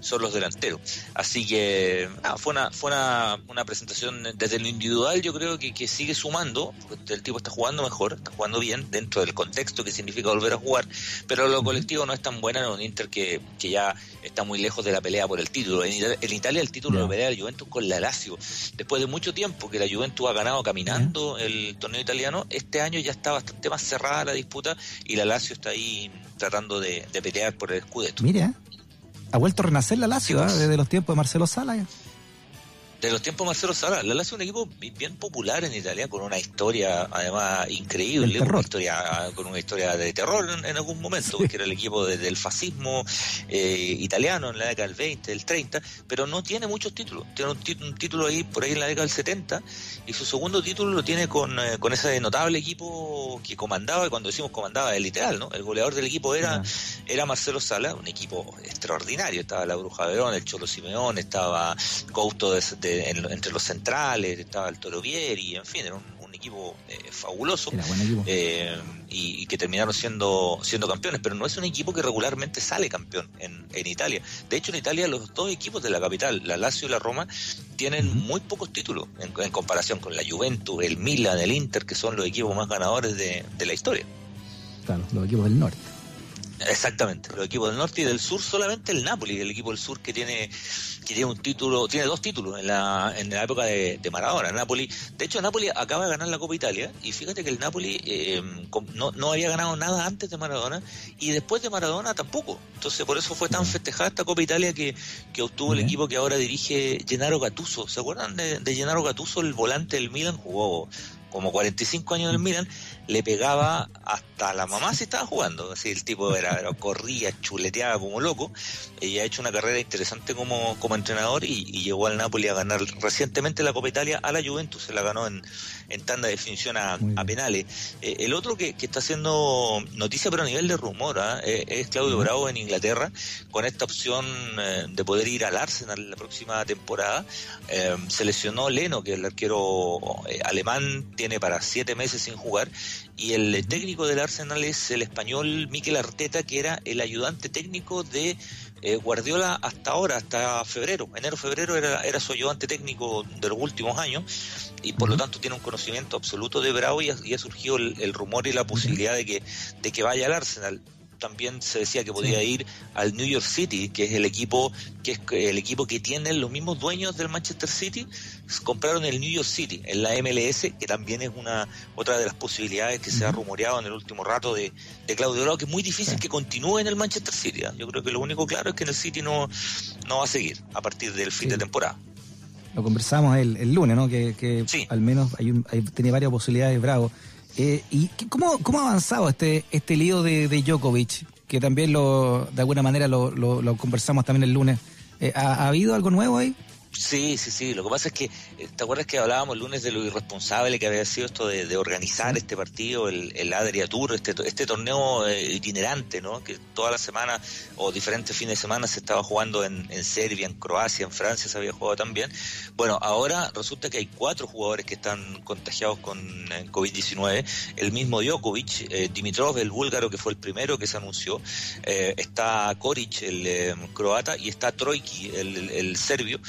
son los delanteros. Así que fue una fue una, una presentación desde lo individual, yo creo que, que sigue sumando, porque el tipo está jugando mejor, está jugando bien dentro del contexto que significa volver a jugar, pero lo colectivo no es tan buena en un Inter que, que ya está muy lejos de la pelea por el título. En, Ita- en Italia el título lo pelea la Juventus con la Lazio. Después de mucho tiempo que la Juventus ha ganado caminando el torneo italiano, este año ya está bastante más cerrada la disputa y la Lazio está ahí tratando de, de pelear por el Scudetto. Mira, ha vuelto a renacer la Lazio pues. desde los tiempos de Marcelo Sala. De los tiempos de Marcelo Sala, la Lazio es un equipo bi- bien popular en Italia, con una historia además increíble, una historia, con una historia de terror en, en algún momento, porque era el equipo de- del fascismo eh, italiano en la década del 20, del 30, pero no tiene muchos títulos. Tiene un, título ahí por ahí en la década del 70 y su segundo título lo tiene con, eh, con ese notable equipo que comandaba, y cuando decimos comandaba es literal, ¿no? El goleador del equipo era, era Marcelo Sala, un equipo extraordinario. Estaba la Bruja Verón, el Cholo Simeón, estaba Couto de- de- en- entre los centrales, estaba el Toro Vieri, en fin, era un, un equipo eh, fabuloso. Era buen equipo. eh, y, y que terminaron siendo siendo campeones, pero no es un equipo que regularmente sale campeón en, en Italia. De hecho, en Italia los dos equipos de la capital, la Lazio y la Roma, tienen muy pocos títulos en, en comparación con la Juventus, el Milan, el Inter, que son los equipos más ganadores de, de la historia. Claro, los equipos del norte. Exactamente, los equipos del norte y del sur solamente el Napoli, el equipo del sur que tiene que tiene un título, tiene dos títulos en la, en la época de, de Maradona. Napoli, de hecho Napoli acaba de ganar la Copa Italia y fíjate que el Napoli eh, no, no había ganado nada antes de Maradona y después de Maradona tampoco. Entonces por eso fue tan festejada esta Copa Italia que, que obtuvo el equipo que ahora dirige Gennaro Gattuso. ¿Se acuerdan de, de Gennaro Gattuso, el volante del Milan? Jugó como 45 años en el Milan, le pegaba hasta la mamá si estaba jugando. Así el tipo era, era- corría, chuleteaba como loco. Y ha hecho una carrera interesante como, como entrenador y, llegó al Napoli a ganar recientemente la Copa Italia a la Juventus. Se la ganó en, en tanda de definición a, penales. Eh, el otro que, que está haciendo noticia, pero a nivel de rumor, ¿ah? Eh, es Claudio Bravo en Inglaterra, con esta opción eh, de poder ir al Arsenal la próxima temporada. Eh, se lesionó Leno, que es el arquero alemán, tiene para siete meses sin jugar, y el técnico del Arsenal es el español Mikel Arteta, que era el ayudante técnico de eh, Guardiola hasta ahora, hasta febrero, enero-febrero era, era su ayudante técnico de los últimos años, y por lo tanto tiene un conocimiento absoluto de Bravo y ha, y ha surgido el, el rumor y la posibilidad de que, de que vaya al Arsenal también se decía que podía ir al New York City, que es el equipo que es el equipo que tienen los mismos dueños del Manchester City, compraron el New York City en la MLS, que también es una otra de las posibilidades que se ha rumoreado en el último rato de, de Claudio Bravo, que es muy difícil que continúe en el Manchester City. ¿ah? Yo creo que lo único claro es que en el City no, no va a seguir a partir del fin Sí. de temporada. Lo conversamos el, el lunes, ¿no? Que, que Sí. al menos hay, un, hay- tiene varias posibilidades, bravo. Eh, ¿Y cómo, cómo ha avanzado este, este lío de, de Djokovic? Que también lo, de alguna manera lo, lo, lo conversamos también el lunes. Eh, ¿ha, ha habido algo nuevo ahí? Sí, sí, sí. Lo que pasa es que, eh, ¿te acuerdas que hablábamos el lunes de lo irresponsable que había sido esto de, de organizar este partido, el, el Adria Tour, este, este torneo eh, itinerante, ¿no? Que toda la semana o diferentes fines de semana se estaba jugando en, en Serbia, en Croacia, en Francia se había jugado también. Bueno, ahora resulta que hay cuatro jugadores que están contagiados con eh, COVID-19. El mismo Djokovic, eh, Dimitrov, el búlgaro que fue el primero que se anunció, eh, está Koric, el croata, y está el, el- el serbio.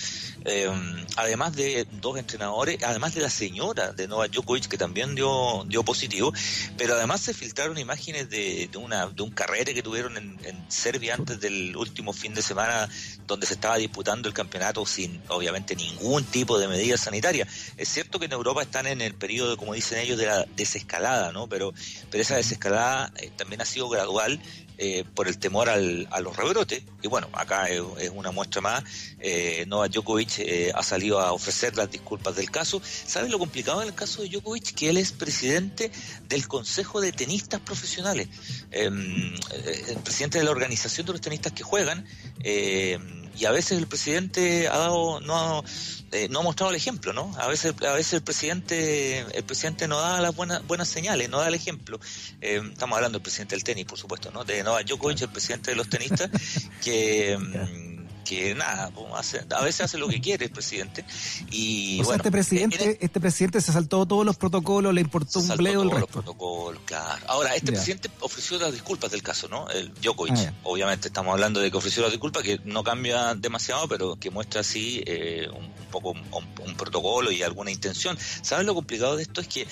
Eh, además de dos entrenadores, además de la señora de Novak Djokovic que también dio, dio positivo, pero además se filtraron imágenes de, de una de un carrete que tuvieron en, en Serbia antes del último fin de semana donde se estaba disputando el campeonato sin obviamente ningún tipo de medida sanitaria. Es cierto que en Europa están en el periodo, como dicen ellos, de la desescalada, ¿no? Pero, pero esa desescalada eh, también ha sido gradual eh, por el temor al, a los rebrotes. Y bueno, acá es, una muestra más. Eh, Novak Djokovic eh, ha salido a ofrecer las disculpas del caso. ¿Sabes lo complicado en el caso de Djokovic? Que él es presidente del Consejo de Tenistas Profesionales. Eh, eh, el presidente de la organización de los tenistas que juegan. eh, y a veces el presidente ha dado, no ha, eh, no ha mostrado el ejemplo, ¿no? A veces, a veces el presidente, el presidente no da las buenas, buenas señales, no da el ejemplo. Eh, estamos hablando del presidente del tenis, por supuesto, ¿no? De Novak Djokovic, el presidente de los tenistas, que, mm, que nada, pues, hace- a veces hace lo que quiere el presidente. Y o sea, este presidente, en- este presidente se saltó todos los protocolos, le importó un bledo el todos los resto. protocolos, claro. Ahora, este Ya. presidente ofreció las disculpas del caso, ¿no? El Djokovic. Ah. Obviamente estamos hablando de que ofreció las disculpas, que no cambia demasiado, pero que muestra así eh, un, un poco un, un protocolo y alguna intención. ¿Sabes lo complicado de esto? Es que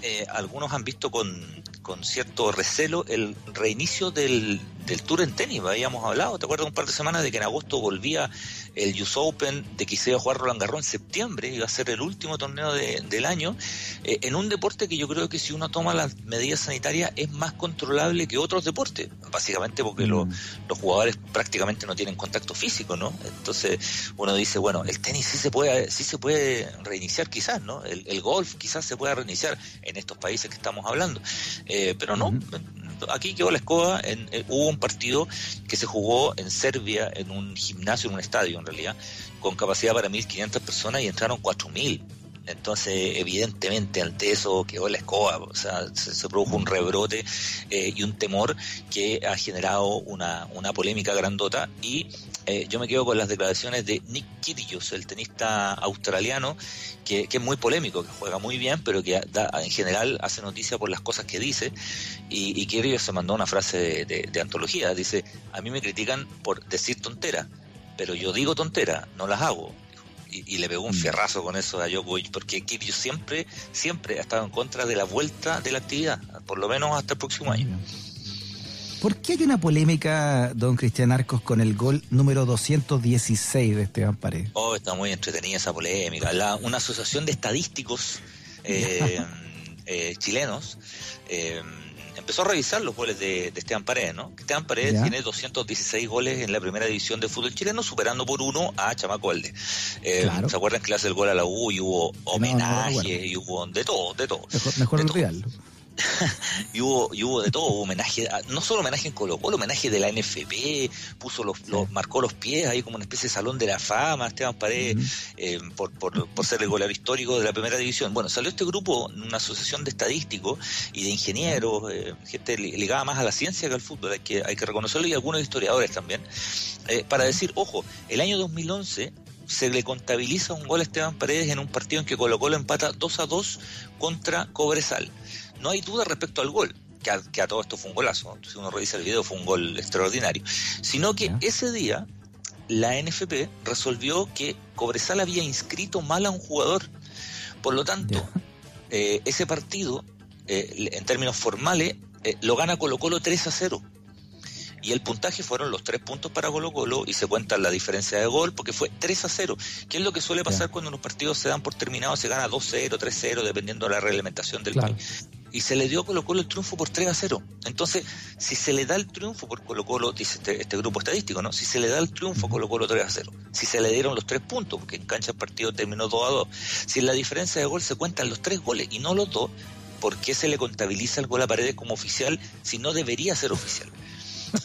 eh, algunos han visto con, con cierto recelo el reinicio del, del Tour en tenis. Habíamos hablado, ¿te acuerdas un par de semanas de que en agosto volvía el US Open, de que se iba a jugar Roland Garros en septiembre, iba a ser el último torneo de- del año, eh, en un deporte que yo creo que si uno toma las medidas sanitarias es más controlable que otros deportes, básicamente porque lo- Mm. los jugadores prácticamente no tienen contacto físico, ¿no? Entonces uno dice, bueno, el tenis sí se puede, sí se puede reiniciar quizás, ¿no? El, el golf quizás se pueda reiniciar en estos países que estamos hablando, Eh, pero no. Aquí quedó la escoba, en, eh, hubo un partido que se jugó en Serbia, en un gimnasio, en un estadio en realidad, con capacidad para 1.500 personas y entraron 4.000. Entonces, evidentemente, ante eso quedó la escoba, o sea, se, produjo un rebrote eh, y un temor que ha generado una, una polémica grandota y eh, yo me quedo con las declaraciones de Nick Kyrgios, el tenista australiano, que, que es muy polémico, que juega muy bien, pero que da- en general hace noticia por las cosas que dice. Y, y Kyrgios se mandó una frase de, de- de antología, dice, a mí me critican por decir tontera, pero yo digo tontera, no las hago. Y, y le pegó un fierrazo con eso a Djokovic, porque Kyrgios siempre, siempre ha estado en contra de la vuelta de la actividad, por lo menos hasta el próximo año. ¿Por qué hay una polémica, don Cristian Arcos, con el gol número 216 de Esteban Paredes? Oh, está muy entretenida esa polémica. La- una asociación de estadísticos eh, eh, chilenos eh, empezó a revisar los goles de, de Esteban Paredes, ¿no? Esteban Paredes tiene 216 goles en la primera división de fútbol chileno, superando por uno a Chamaco Valde. Eh, Claro. ¿Se acuerdan que le hace el gol a la U y hubo no homenajes y hubo de todo, de todo? Mejor, mejor De todo. olvidarlo. y hubo, y hubo de todo, hubo homenaje, a- no solo homenaje en Colo Colo, homenaje de la NFP, puso los, los- marcó los pies ahí como una especie de salón de la fama, Esteban Paredes, eh, por, por, por ser el goleador histórico de la primera división. Bueno, salió este grupo, una asociación de estadísticos y de ingenieros, eh, gente li- ligada más a la ciencia que al fútbol, hay que, hay que reconocerlo, y algunos historiadores también, eh, para decir, ojo, el año 2011 se le contabiliza un gol a Esteban Paredes en un partido en que Colo Colo empata 2 a 2 contra Cobresal. No hay duda respecto al gol, que a, que a todo esto fue un golazo. Si uno revisa el video, fue un gol extraordinario. Sino que ese día la NFP resolvió que Cobresal había inscrito mal a un jugador. Por lo tanto, eh, ese partido, eh, en términos formales, eh, lo gana Colo Colo 3 a 0. Y el puntaje fueron los tres puntos para Colo Colo y se cuenta la diferencia de gol porque fue 3 a 0, que es lo que suele pasar cuando los partidos se dan por terminados, se gana 2-0, 3-0, dependiendo de la reglamentación del Claro. país. Y se le dio a Colo Colo el triunfo por 3 a 0. Entonces, si se le da el triunfo por Colo Colo, dice este, este grupo estadístico, ¿no? Si se le da el triunfo a Colo Colo 3 a 0, si se le dieron los tres puntos, porque en cancha el partido terminó 2 a 2, si en la diferencia de gol se cuentan los tres goles y no los dos, ¿por qué se le contabiliza el gol a Paredes como oficial si no debería ser oficial?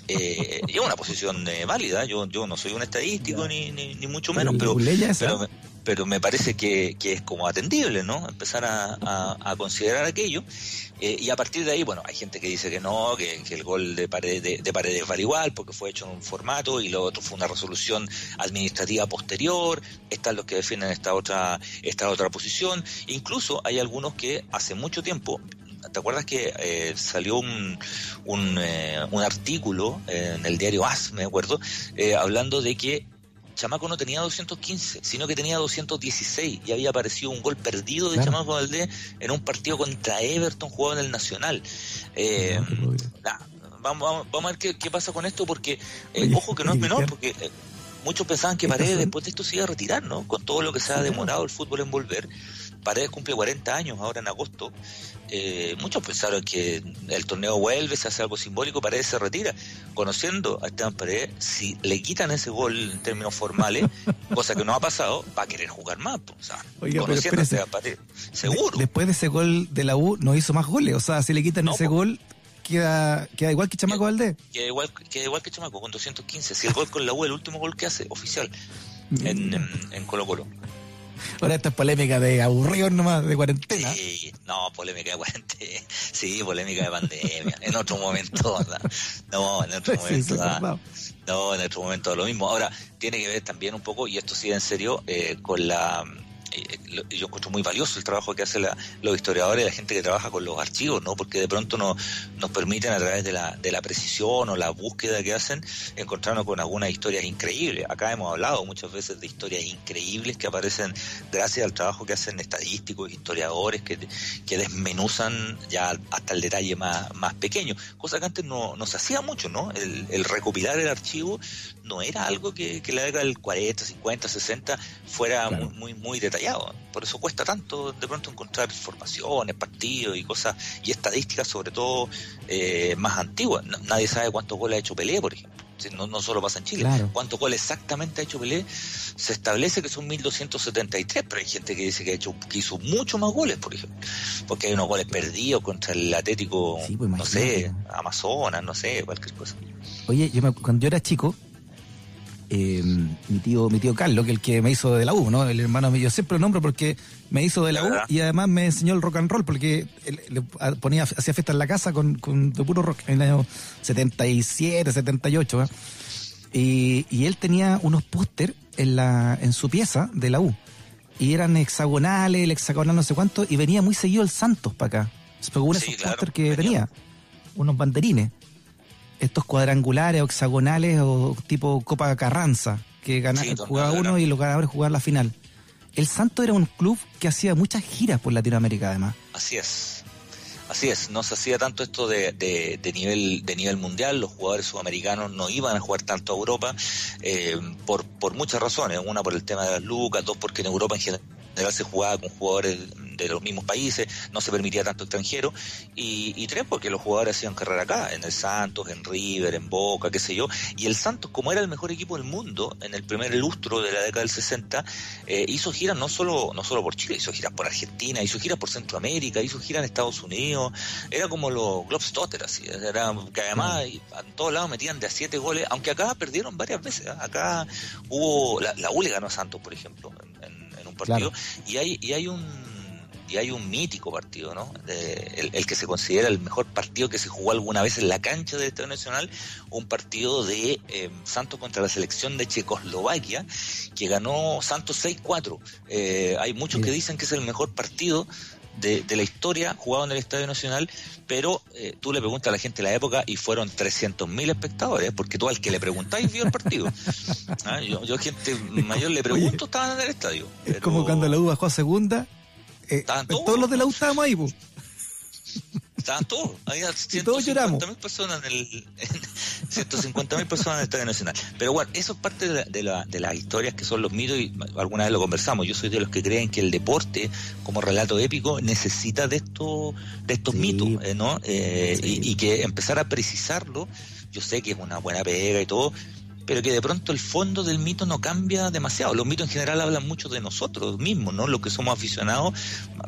Eh, y es una posición eh, válida, yo, yo no soy un estadístico ni, ni, ni mucho menos, Pero pero. Pero, me- parece que, que es como atendible, ¿no? Empezar a, a- considerar aquello. Eh, y a partir de ahí, bueno, hay gente que dice que no, que, el gol de Paredes, de, de Paredes vale igual porque fue hecho en un formato y lo otro fue una resolución administrativa posterior. Están los que defienden esta otra, esta otra posición. Incluso hay algunos que hace mucho tiempo ¿Te acuerdas que eh, salió un, un, eh, un artículo eh, en el diario AS, me acuerdo, hablando de que Chamaco no tenía 215, sino que tenía 216 y había aparecido un gol perdido de Claro. Chamaco Valdés en un partido contra Everton jugado en el Nacional. Eh, No nah, vamos, vamos, vamos a ver qué, qué pasa con esto, porque eh, Oye, ojo que no es menor, porque eh, muchos pensaban que Paredes después de esto se iba a retirar, ¿no? Con todo lo que se ha demorado el fútbol en volver. Paredes cumple 40 años ahora en agosto. Eh, muchos pensaron que el torneo vuelve, se hace algo simbólico, Paredes se retira. Conociendo a Esteban Paredes, si le quitan ese gol en términos formales, cosa que no ha pasado, va a querer jugar más. O sea, Oiga, pero conociendo a. Esteban Paredes, seguro. De- después de ese gol de la U, no hizo más goles. O sea, si le quitan No, ese gol, queda, queda igual que Chamaco Valdés. que igual, que igual que Chamaco, con 215. Si el gol con la U, el último gol que hace, oficial, en, en, en Colo Colo. Ahora esta es polémica de aburrido nomás, de cuarentena. Sí, no, polémica de cuarentena. Sí, polémica de pandemia. En otro momento, ¿verdad? No, en otro momento, acordado. No, en otro momento lo mismo. Ahora, tiene que ver también un poco, y esto sí en serio, eh, con la... eh, yo encuentro muy valioso el trabajo que hacen la- los historiadores, la gente que trabaja con los archivos, ¿no? Porque de pronto nos, nos permiten a través de la, de la precisión o la búsqueda que hacen encontrarnos con algunas historias increíbles. Acá hemos hablado muchas veces de historias increíbles que aparecen gracias al trabajo que hacen estadísticos, historiadores que, que desmenuzan ya hasta el detalle más, más pequeño, cosa que antes no, no se hacía mucho, ¿no? El, el recopilar el archivo no era algo que, que la década del 40, 50, 60 fuera Claro. muy, muy, muy detallado. Por eso cuesta tanto de pronto encontrar informaciones, partidos y cosas, y estadísticas sobre todo eh, más antiguas. No- nadie sabe cuántos goles ha hecho Pelé, por ejemplo. No, no solo pasa en Chile. Claro. ¿Cuántos goles exactamente ha hecho Pelé? Se establece que son 1273, pero hay gente que dice que ha hecho que hizo mucho más goles, por ejemplo. Porque hay unos goles perdidos contra el Atlético, Sí, pues, no sé. Amazonas, no sé, cualquier cosa. Oye, yo me- cuando yo era chico, eh, mi tío mi tío Carlos, que el que me hizo de la U, ¿no? El hermano mío, yo siempre lo nombro porque me hizo de la U y además me enseñó el rock and roll porque él, le ponía, hacía fiesta en la casa con, con de puro rock en el año 77, 78, ¿eh? y, y él tenía unos póster en la en su pieza de la U y eran hexagonales, el hexagonal no sé cuánto, y venía muy seguido el Santos para acá. Se pegó uno de Sí, esos claro, póster que venía. tenía, unos banderines estos cuadrangulares o hexagonales o tipo Copa Carranza, que gana, Sí, jugaba uno y los ganadores jugaban la final. El Santo era un club que hacía muchas giras por Latinoamérica además. Así es. Así es, no se hacía tanto esto de, de, de nivel de nivel mundial, los jugadores sudamericanos no iban a jugar tanto a Europa eh, por, por muchas razones, una por el tema de las lucas, dos porque en Europa en general se jugaba con jugadores de los mismos países, no se permitía tanto extranjero, y, y tres, porque los jugadores hacían carrera acá, en el Santos, en River, en Boca, qué sé yo, y el Santos, como era el mejor equipo del mundo en el primer lustro de la década del 60, eh, hizo giras no solo, no solo por Chile, hizo giras por Argentina, hizo giras por Centroamérica, hizo giras en Estados Unidos, era como los Globestotter, así, era, que además en todos lados metían de a siete goles, aunque acá perdieron varias veces, ¿eh? acá hubo, la, la U le ganó a Santos, por ejemplo, en, en, en un partido, Claro. y hay, y hay un y hay un mítico partido, ¿no? De- el, el que se considera el mejor partido que se jugó alguna vez en la cancha del Estadio Nacional, un partido de eh, Santos contra la selección de Checoslovaquia, que ganó Santos 6-4. Eh, hay muchos que dicen que es el mejor partido de, de la historia jugado en el Estadio Nacional, pero eh, tú le preguntas a la gente de la época y fueron 300.000 espectadores, porque tú al que le preguntáis vio el partido. Ah, Yo, yo gente mayor le pregunto, estaban en el estadio. Es pero- como cuando la U bajó a segunda. Eh, Estaban todos. todos. los de la U estábamos ahí, po. Estaban todos, había todos lloramos. 150 mil personas en el, 150 mil personas en el Estadio Nacional. Pero bueno, eso es parte de, la- de, la- de las historias que son los mitos y alguna vez lo conversamos. Yo soy de los que creen que el deporte, como relato épico, necesita de estos, de estos Sí. mitos, eh, ¿no? Eh, Sí. y, y que empezar a precisarlo, yo sé que es una buena pega y todo, pero que de pronto el fondo del mito no cambia demasiado. Los mitos en general hablan mucho de nosotros mismos, ¿no? Los que somos aficionados,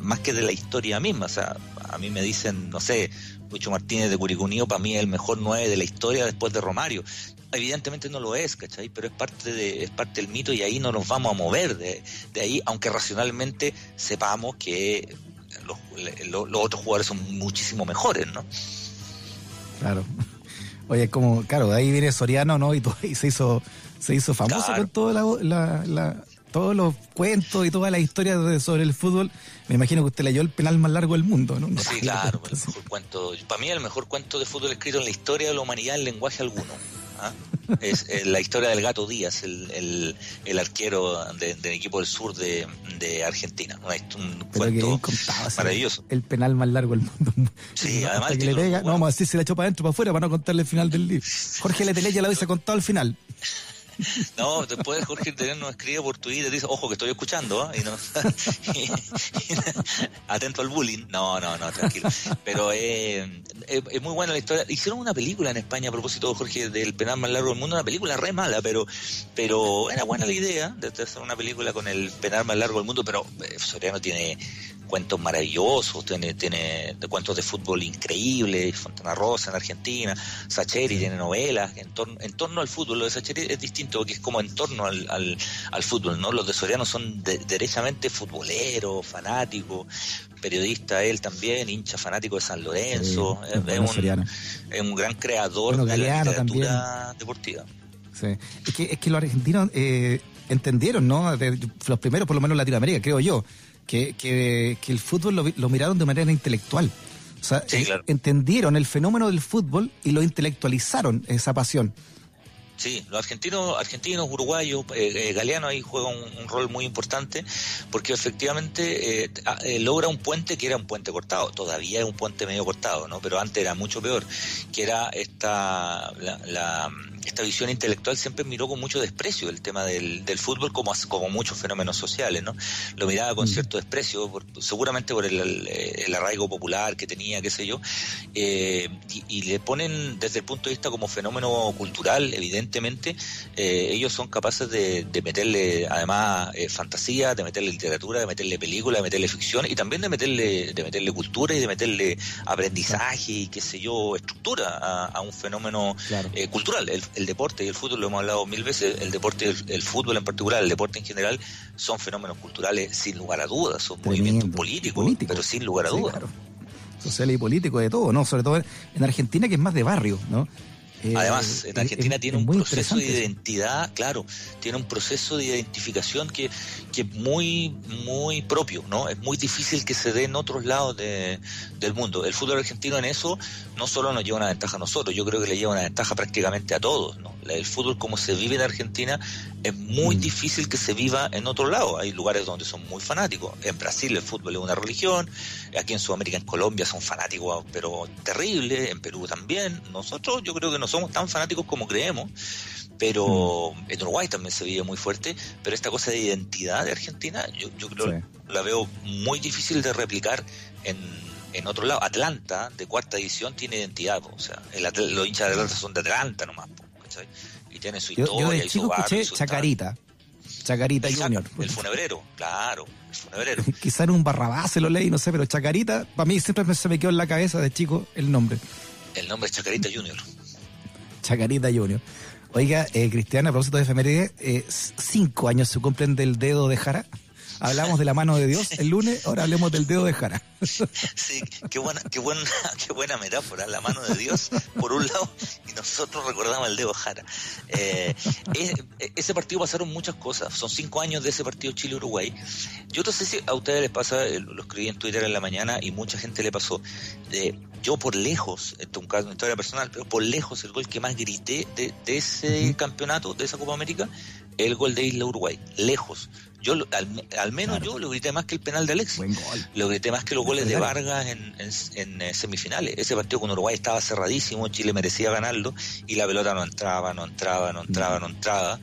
más que de la historia misma. O sea, a mí me dicen, no sé, Lucho Martínez de Curicunío para mí es el mejor nueve de la historia después de Romario. Evidentemente no lo es, ¿cachai? Pero es parte de, es parte del mito y ahí no nos vamos a mover de, de ahí, aunque racionalmente sepamos que los, los- los otros jugadores son muchísimo mejores, ¿no? Claro. Oye, como, claro, de ahí viene Soriano, ¿no? Y, todo, y se hizo se hizo famoso Claro. con toda la, la- la- todos los cuentos y todas las historias de- sobre el fútbol. Me imagino que usted leyó el penal más largo del mundo, ¿no? Sí, claro, el mejor cuento, para mí el mejor cuento de fútbol escrito en la historia de la humanidad en lenguaje alguno. ¿Ah? Es, eh, la historia del Gato Díaz, el, el, el arquero de- del equipo del sur de, de Argentina. Un que cuento ese- maravilloso. El penal más largo del mundo. Sí, además que le pega, no vamos a decir si la echó para adentro para afuera para no contarle el final del libro. Jorge Letele ya lo hubiese contado al final. No, después Jorge Tener nos escribe por Twitter, dice, ojo que estoy escuchando, ¿ah? y no- atento al bullying. No, no, no, tranquilo. Pero eh, es, es muy buena la historia. Hicieron una película en España a propósito, Jorge, del penal más largo del mundo, una película re mala, pero pero era buena la idea de hacer una película con el penal más largo del mundo, pero eh, Soriano tiene cuentos maravillosos, tiene, tiene de cuentos de fútbol increíbles, Fontana Rosa en Argentina, Sacheri tiene novelas en torno, en torno al fútbol, lo de Sacheri es distinto porque es como en torno al, al, al fútbol, ¿no? Los de Soriano son de- derechamente futboleros, fanáticos, periodista él también, hincha fanático de San Lorenzo, Sí, es, es un, es un gran creador Bueno, de la literatura deportiva. Sí. Es, que, es que los argentinos eh, entendieron, ¿no? De- los primeros, por lo menos en Latinoamérica, creo yo, que, que, que el fútbol lo, lo miraron de manera intelectual. O sea, Sí, eh, claro. entendieron el fenómeno del fútbol y lo intelectualizaron, esa pasión. Sí, los argentinos, argentinos, uruguayos, eh, eh, Galeano ahí juega un, un rol muy importante porque efectivamente eh, eh, logra un puente que era un puente cortado, todavía es un puente medio cortado, ¿no? Pero antes era mucho peor, que era esta la, la- esta visión intelectual siempre miró con mucho desprecio el tema del, del fútbol como como muchos fenómenos sociales, ¿no? Lo miraba con cierto desprecio, por- seguramente por el, el- el arraigo popular que tenía, qué sé yo, eh, y, y le ponen desde el punto de vista como fenómeno cultural, evidentemente, eh, ellos son capaces de, de meterle además eh, fantasía, de meterle literatura, de meterle película, de meterle ficción y también de meterle, de meterle cultura y de meterle aprendizaje y qué sé yo, estructura a, a un fenómeno Claro. eh, cultural. El, el deporte y el fútbol, lo hemos hablado mil veces, el deporte y el, el fútbol en particular, el deporte en general, son fenómenos culturales sin lugar a dudas, son Tremendo. movimientos políticos, pero sin lugar a Sí, dudas. claro. Social y político, de todo, ¿no? Sobre todo en Argentina, que es más de barrio, ¿no? Eh, Además, en Argentina es- tiene es un proceso de eso. identidad, claro, tiene un proceso de identificación que, que es muy, muy propio, ¿no? Es muy difícil que se dé en otros lados de- del mundo. El fútbol argentino en eso no solo nos lleva una ventaja a nosotros, yo creo que le lleva una ventaja prácticamente a todos, ¿no? El fútbol como se vive en Argentina es muy Mm. difícil que se viva en otro lado. Hay lugares donde son muy fanáticos. En Brasil el fútbol es una religión. Aquí en Sudamérica, en Colombia son fanáticos, pero terribles. En Perú también. Nosotros yo creo que no somos tan fanáticos como creemos. Pero Mm. en Uruguay también se vive muy fuerte. Pero esta cosa de identidad de Argentina, yo, yo creo Sí. la veo muy difícil de replicar en, en otro lado. Atlanta, de cuarta división, tiene identidad. po. O sea, el los hinchas de Atlanta son de Atlanta nomás. po. Y tienen su historia yo de y su chico barrio. escuché y su Chacarita. Chacarita. Junior. El funebrero, claro, el funebrero. Quizá en un barrabás se lo leí, no sé, pero Chacarita, para mí siempre se me quedó en la cabeza de chico el nombre. El nombre es Chacarita Junior. Chacarita Junior. Oiga, eh, Cristiana, a propósito de efeméride, eh, cinco años se cumplen del dedo de Jara. Hablamos de la mano de Dios el lunes, ahora hablemos del dedo de Jara. Sí, qué buena, qué buena, qué buena metáfora, la mano de Dios por un lado y nosotros recordamos el dedo Jara. Eh, es- ese partido pasaron muchas cosas, son cinco años de ese partido Chile-Uruguay. Yo no sé si a ustedes les pasa, eh, lo escribí en Twitter en la mañana y mucha gente le pasó. Eh, yo por lejos, esto es un caso, una historia personal, pero por lejos el gol que más grité de, de ese campeonato, de esa Copa América, el gol de Isla Uruguay, lejos. Yo al, al menos yo lo grité más que el penal de Alexis. Lo grité más que los goles de. Vargas en, en- en, eh, semifinales. Ese partido con Uruguay estaba cerradísimo, Chile merecía ganarlo y la pelota no entraba, no entraba, no entraba, no entraba.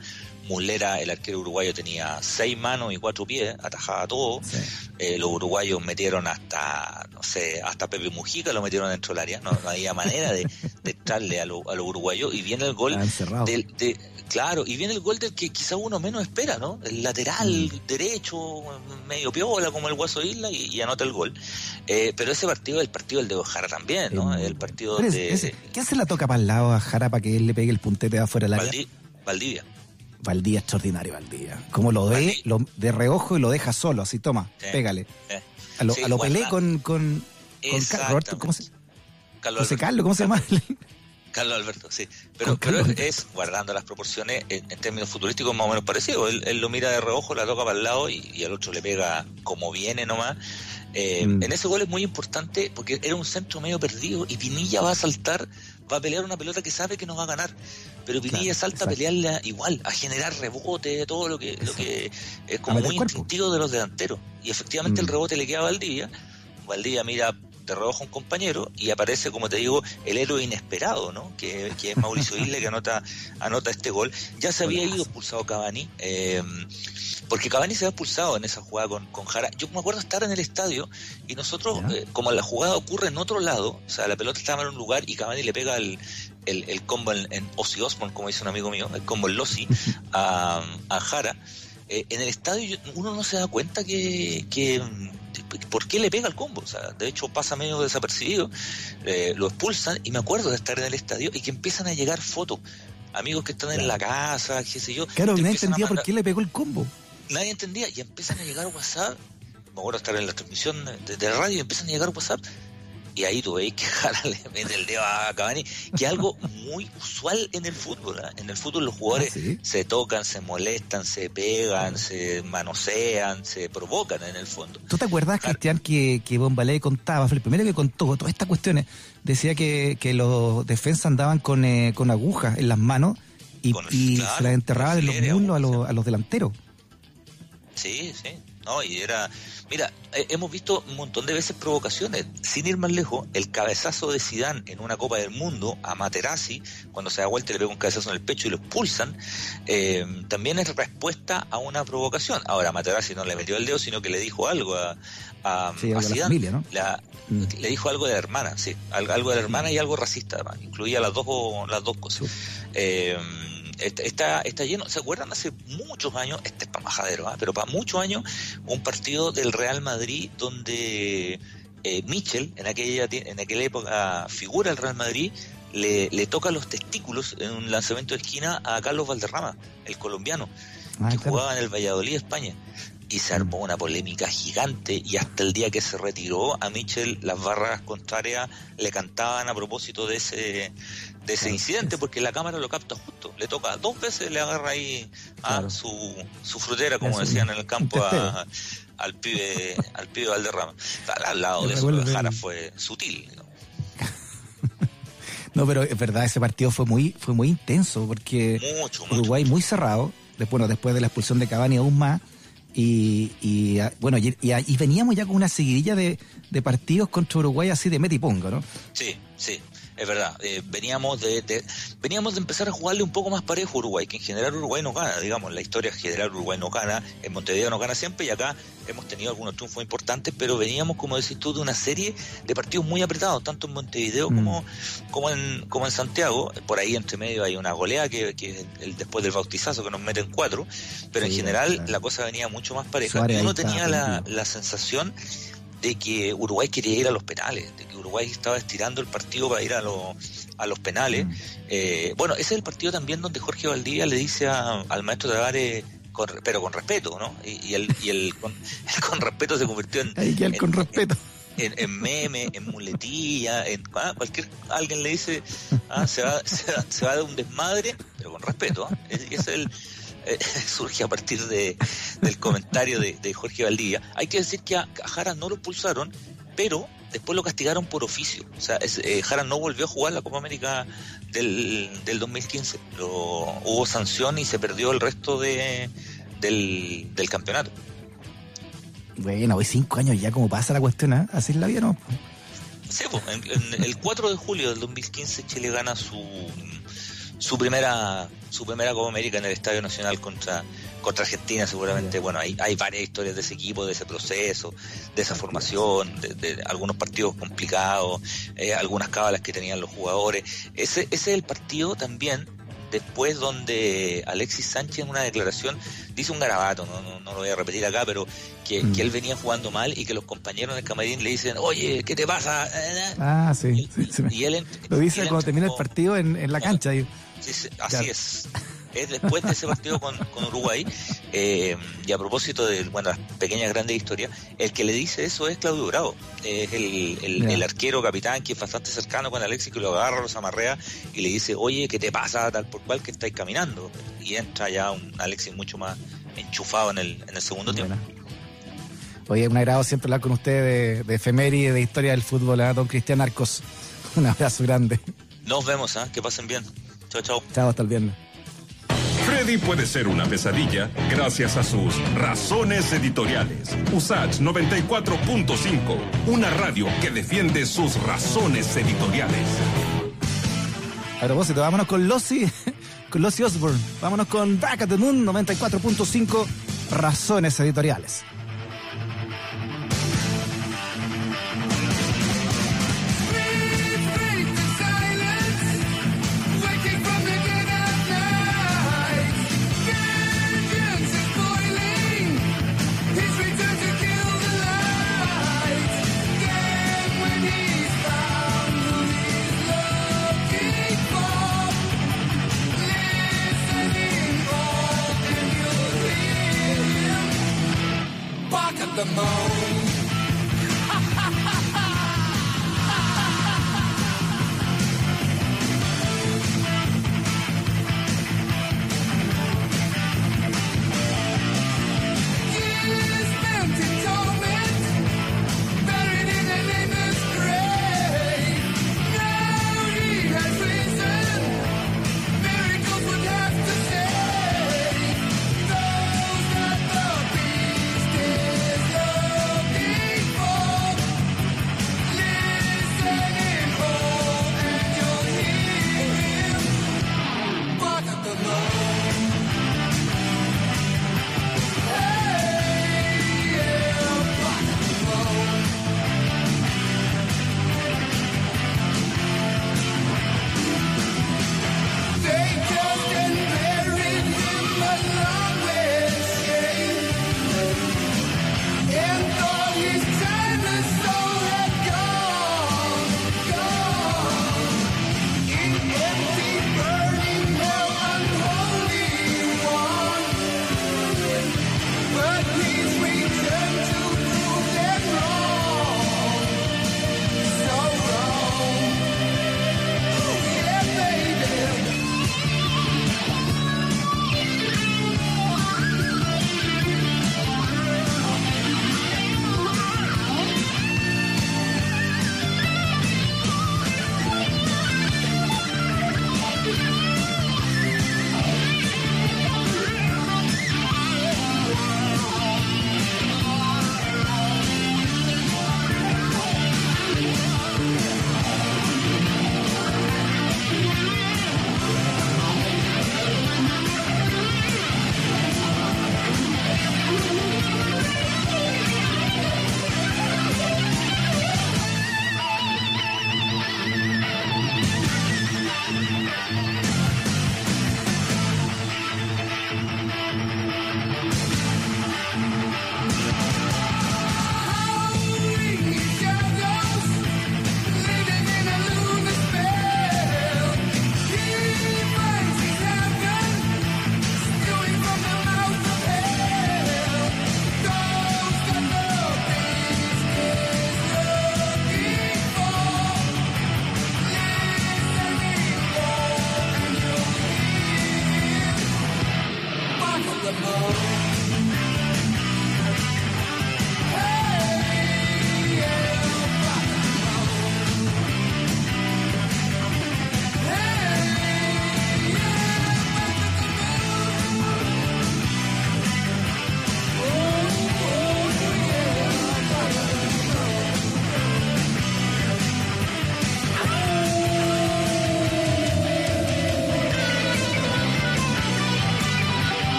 Mulera, el arquero uruguayo, tenía seis manos y cuatro pies, atajaba todo. Sí. Eh, los uruguayos metieron hasta, no sé, hasta Pepe Mujica lo metieron dentro del área. No, no había manera de, de entrarle a los a los uruguayos. Y viene el gol del, de, claro, y viene el gol del que quizá uno menos espera, ¿no? El lateral Mm. derecho, medio piola, como el Guaso Isla, y, y anota el gol. Eh, pero ese partido es el partido del de Ojara también, ¿no? El partido es- de ¿Qué hace la toca para el lado a Jara para que él le pegue el puntete de afuera del área? Valdi- Valdivia. Valdía, extraordinario Valdía. Como lo ve lo, de reojo y lo deja solo, así, toma, Sí. pégale. A lo, Sí, a lo Pelé con, con, con Roberto, ¿cómo se, Carlos José Alberto. Carlos, ¿cómo se llama? Carlos Alberto, sí. Pero, es, guardando las proporciones, en, en términos futbolísticos más o menos parecido. Él, él lo mira de reojo, la toca para el lado y, y al otro le pega como viene nomás. Eh, Mm. En ese gol es muy importante porque era un centro medio perdido y Pinilla va a saltar, va a pelear una pelota que sabe que no va a ganar. Pero Pinilla Claro, salta exacto. a pelearla igual, a generar rebote, todo lo que, lo que es como muy instintivo de los delanteros. Y efectivamente Mm. el rebote le queda a Valdivia. Valdivia mira de reojo a un compañero y aparece, como te digo, el héroe inesperado, ¿no? Que, que es Mauricio Isla, que anota, anota este gol. Ya se había ido expulsado Cavani, eh, porque Cavani se había expulsado en esa jugada con, con Jara. Yo me acuerdo estar en el estadio y nosotros, eh, como la jugada ocurre en otro lado, o sea, la pelota estaba en un lugar y Cavani le pega el, el, el combo en, en Ozzy Osbourne, como dice un amigo mío, el combo en Lossi, a, a Jara. Eh, en el estadio uno no se da cuenta que, que por qué le pega el combo. O sea, de hecho pasa medio desapercibido, eh, lo expulsan y me acuerdo de estar en el estadio y que empiezan a llegar fotos. Amigos que están en la casa, qué sé yo. Claro, nadie entendía por qué le pegó el combo. nadie entendía y empiezan a llegar WhatsApp. Me acuerdo estar en la transmisión de, de radio y empiezan a llegar WhatsApp. Y ahí tú veis que Jara le mete el dedo a Cavani, que es algo muy usual en el fútbol. ¿ah? En el fútbol los jugadores Ah, ¿sí? se tocan, se molestan, se pegan, se manosean, se provocan en el fondo. ¿Tú te acuerdas, Claro. Cristian, que, que Bombalé contaba, fue el primero que contó todas estas cuestiones? Decía que, que los defensas andaban con, eh, con agujas en las manos y, y claro, se las enterraban en los muslos a los, agujas. a los delanteros. Sí, sí. No, y era. Mira, eh, hemos visto un montón de veces provocaciones. Sin ir más lejos, el cabezazo de Sidán en una Copa del Mundo a Materazzi, cuando se da vuelta y le pega un cabezazo en el pecho y lo expulsan, eh, también es respuesta a una provocación. Ahora, Materazzi no le metió el dedo, sino que le dijo algo a, a, Sí, Zidane. familia, ¿no? La- Mm. Le dijo algo de la hermana, sí. al- Algo de la hermana y algo racista, además. Incluía las dos, las dos cosas. Eh, está, está, está lleno. ¿Se acuerdan hace muchos años? Este es para majadero, ¿ah? pero para muchos años, un partido del Real Madrid donde eh, Michel, en aquella, en aquella época figura el Real Madrid, le, le toca los testículos en un lanzamiento de esquina a Carlos Valderrama, el colombiano, Ah, que claro. jugaba en el Valladolid, España. Y se armó una polémica gigante y hasta el día que se retiró a Michel las barras contrarias le cantaban a propósito de ese de ese incidente porque la cámara lo capta justo. Le toca dos veces, le agarra ahí a Claro. su, su frutera, como Es decían en el campo, a- al pibe al pibe Valderrama. Al, lado de eso, Jara fue sutil. ¿no? No, pero es verdad, ese partido fue muy, fue muy intenso porque Mucho, mucho. Uruguay muy cerrado, después, bueno, después de la expulsión de Cavani aún más. Y, y, bueno, y, y- y veníamos ya con una seguidilla de, de partidos contra Uruguay así de meta y ponga, ¿no? Sí, sí, es verdad. Eh, veníamos de, de- veníamos de empezar a jugarle un poco más parejo a Uruguay, que en general Uruguay no gana, digamos, la historia general Uruguay no gana, en Montevideo no gana siempre y acá hemos tenido algunos triunfos importantes, pero veníamos, como decís tú, de una serie de partidos muy apretados, tanto en Montevideo Mm. como, como, en, como en Santiago. Por ahí entre medio hay una golea que, que es el, después del bautizazo que nos meten cuatro, pero en general claro. la cosa venía mucho más pareja. Suárez y uno tenía la, la sensación de que Uruguay quería ir a los penales, de Uruguay estaba estirando el partido para ir a, los a los penales. Mm. Eh, bueno, ese es el partido también donde Jorge Valdivia le dice a- al maestro Tavares, con, pero con respeto, ¿no? Y, y el, y el, con, el con respeto se convirtió en, con respeto. en, en meme, en muletilla, en ah, cualquier alguien le dice ah, se, va, se, va, se va de un desmadre, pero con respeto. ¿ah? Es, es el eh, surge a partir de, del comentario de, de Jorge Valdivia. Hay que decir que a, a Jara no lo expulsaron, pero después lo castigaron por oficio. O sea, es- eh, Jara no volvió a jugar la Copa América del, del 2015. Lo, hubo sanción y se perdió el resto de, del, del campeonato. Bueno, hoy cinco años ya como pasa la cuestión, ¿ah? Así es la vida, ¿no? Sí, pues, en- en el 4 de julio del 2015 Chile gana su su primera su primera Copa América en el Estadio Nacional contra contra Argentina seguramente bueno hay, hay varias historias de ese equipo de ese proceso de esa formación de, de algunos partidos complicados eh, algunas cábalas que tenían los jugadores ese ese es el partido también después donde Alexis Sánchez en una declaración dice un garabato, no, no, no lo voy a repetir acá, pero que, Mm. que él venía jugando mal y que los compañeros en el camarín le dicen, oye, ¿qué te pasa? Ah, sí. y, sí, sí y él Lo y dice él cuando termina el partido en, en la cancha. ahí. Sí, sí, así Claro. es. Es después de ese partido con, con Uruguay. eh, y a propósito de bueno, las pequeñas grandes historias, el que le dice eso es Claudio Bravo. Es el, el, arquero capitán que es bastante cercano con Alexis, que lo agarra, los amarrea y le dice, oye, ¿qué te pasa tal por cual que estáis caminando? Y entra ya un Alexis mucho más enchufado en el, en el segundo tiempo. Oye, un agrado siempre hablar con usted de, de efeméride, de historia del fútbol, ¿ah? don Cristian Arcos. Un abrazo grande. Nos vemos, ¿ah? que pasen bien. Chao, chao. Chao, hasta el viernes. Freddy puede ser una pesadilla gracias a sus razones editoriales. Usach 94.5, una radio que defiende sus razones editoriales. A propósito, vámonos con Lossi, con Lossi Osborne. Vámonos con Back at the Moon 94.5, razones editoriales.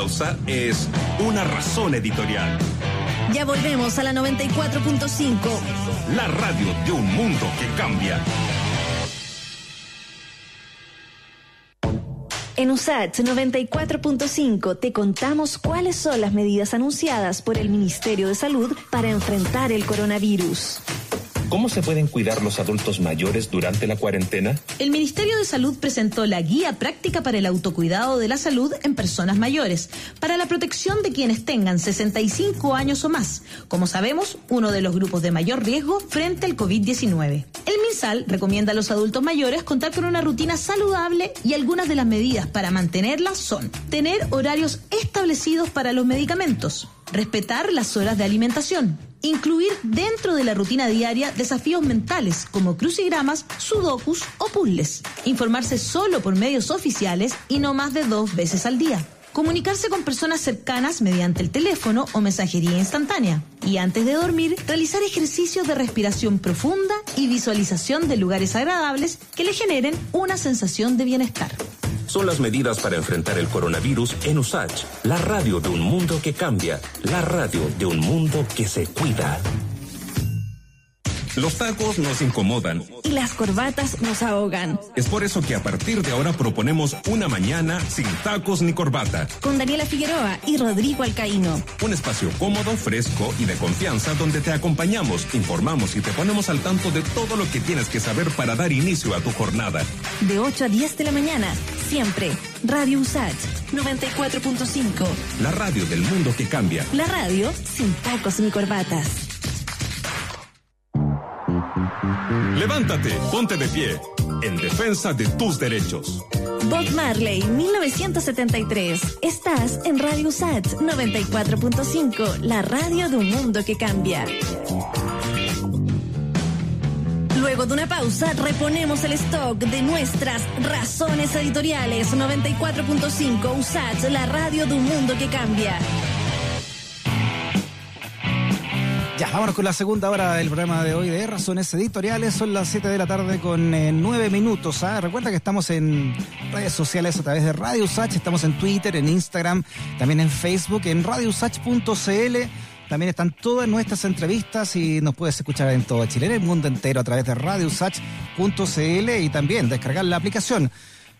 Pausa es una razón editorial. Ya volvemos a la 94.5. La radio de un mundo que cambia. En USAT 94.5 te contamos cuáles son las medidas anunciadas por el Ministerio de Salud para enfrentar el coronavirus. ¿Cómo se pueden cuidar los adultos mayores durante la cuarentena? El Ministerio de Salud presentó la Guía Práctica para el Autocuidado de la Salud en Personas Mayores, para la protección de quienes tengan 65 años o más, como sabemos, uno de los grupos de mayor riesgo frente al COVID-19. El MinSal recomienda a los adultos mayores contar con una rutina saludable y algunas de las medidas para mantenerla son tener horarios establecidos para los medicamentos, respetar las horas de alimentación, incluir dentro de la rutina diaria desafíos mentales como crucigramas, sudokus o puzzles, informarse solo por medios oficiales y no más de dos veces al día. Comunicarse con personas cercanas mediante el teléfono o mensajería instantánea. Y antes de dormir, realizar ejercicios de respiración profunda y visualización de lugares agradables que le generen una sensación de bienestar. Son las medidas para enfrentar el coronavirus en USACH, la radio de un mundo que cambia, la radio de un mundo que se cuida. Los tacos nos incomodan. Y las corbatas nos ahogan. Es por eso que a partir de ahora proponemos una mañana sin tacos ni corbata. Con Daniela Figueroa y Rodrigo Alcaíno. Un espacio cómodo, fresco y de confianza donde te acompañamos, informamos y te ponemos al tanto de todo lo que tienes que saber para dar inicio a tu jornada. De 8 a 10 de la mañana, siempre. Radio USAT 94.5. La radio del mundo que cambia. La radio sin tacos ni corbatas. Levántate, ponte de pie, en defensa de tus derechos. Bob Marley, 1973. Estás en Radio USAT 94.5, la radio de un mundo que cambia. Luego de una pausa, reponemos el stock de nuestras razones editoriales 94.5 USAT, la radio de un mundo que cambia. Ya, vámonos con la segunda hora del programa de hoy de Razones Editoriales. Son las 7 de la tarde con eh, 9 minutos. ¿ah? Recuerda que estamos en redes sociales a través de Radio Usach, estamos en Twitter, en Instagram, también en Facebook, en radiousach.cl. También están todas nuestras entrevistas y nos puedes escuchar en todo Chile, en el mundo entero a través de radiousach.cl y también descargar la aplicación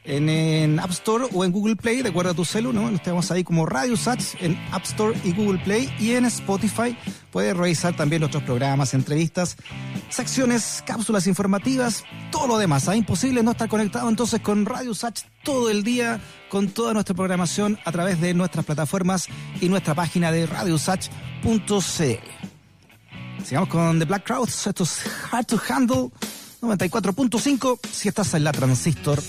en, en, App Store o en Google Play, de acuerdo a tu celu, ¿no? Estamos ahí como Radio Sats en App Store y Google Play y en Spotify. Puedes revisar también nuestros programas, entrevistas, secciones, cápsulas informativas, todo lo demás. Es imposible no estar conectado entonces con Radio Sats todo el día, con toda nuestra programación a través de nuestras plataformas y nuestra página de radiosach.cl. Sigamos con The Black Crowds. Esto es Hard to Handle 94.5. Si estás en la Transistor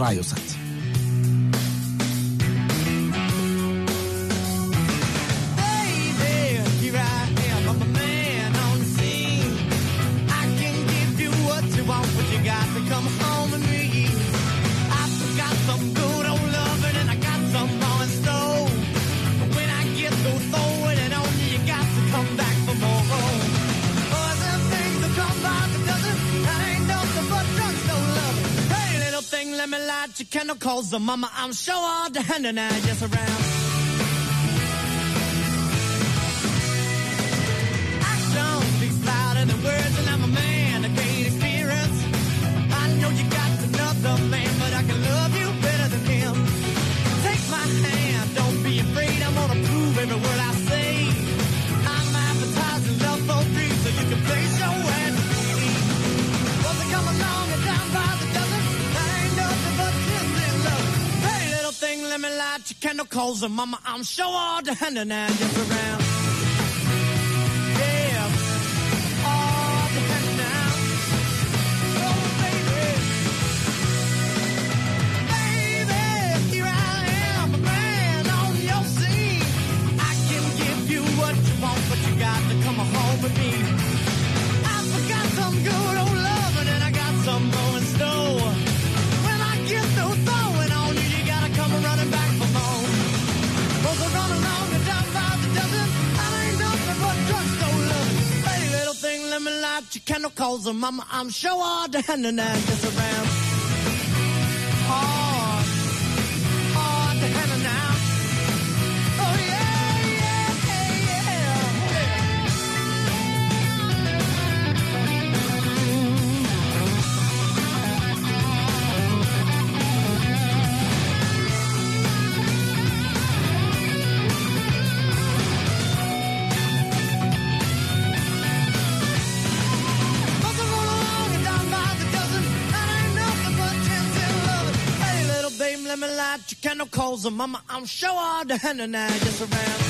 Radio Sat. Let me light your candle calls the mama I'm sure all the hand and I just around. Action speaks louder than words and I'm a man of great experience. I know you got another man but I can love you better than him. Take my hand, don't be afraid I'm gonna prove every word I say. I'm advertising love for free so you can place your ad Won't come along and down by the thing, let me light your candle calls and mama, I'm sure all the hand and just around. Yeah, all the. Oh, baby. Baby, here I am, a man on your scene. I can give you what you want, but you got to come home with me. about your chemicals, and mama, I'm sure all down and i just around. Oh. Your coals, and mama, I'm sure all the henna now just around.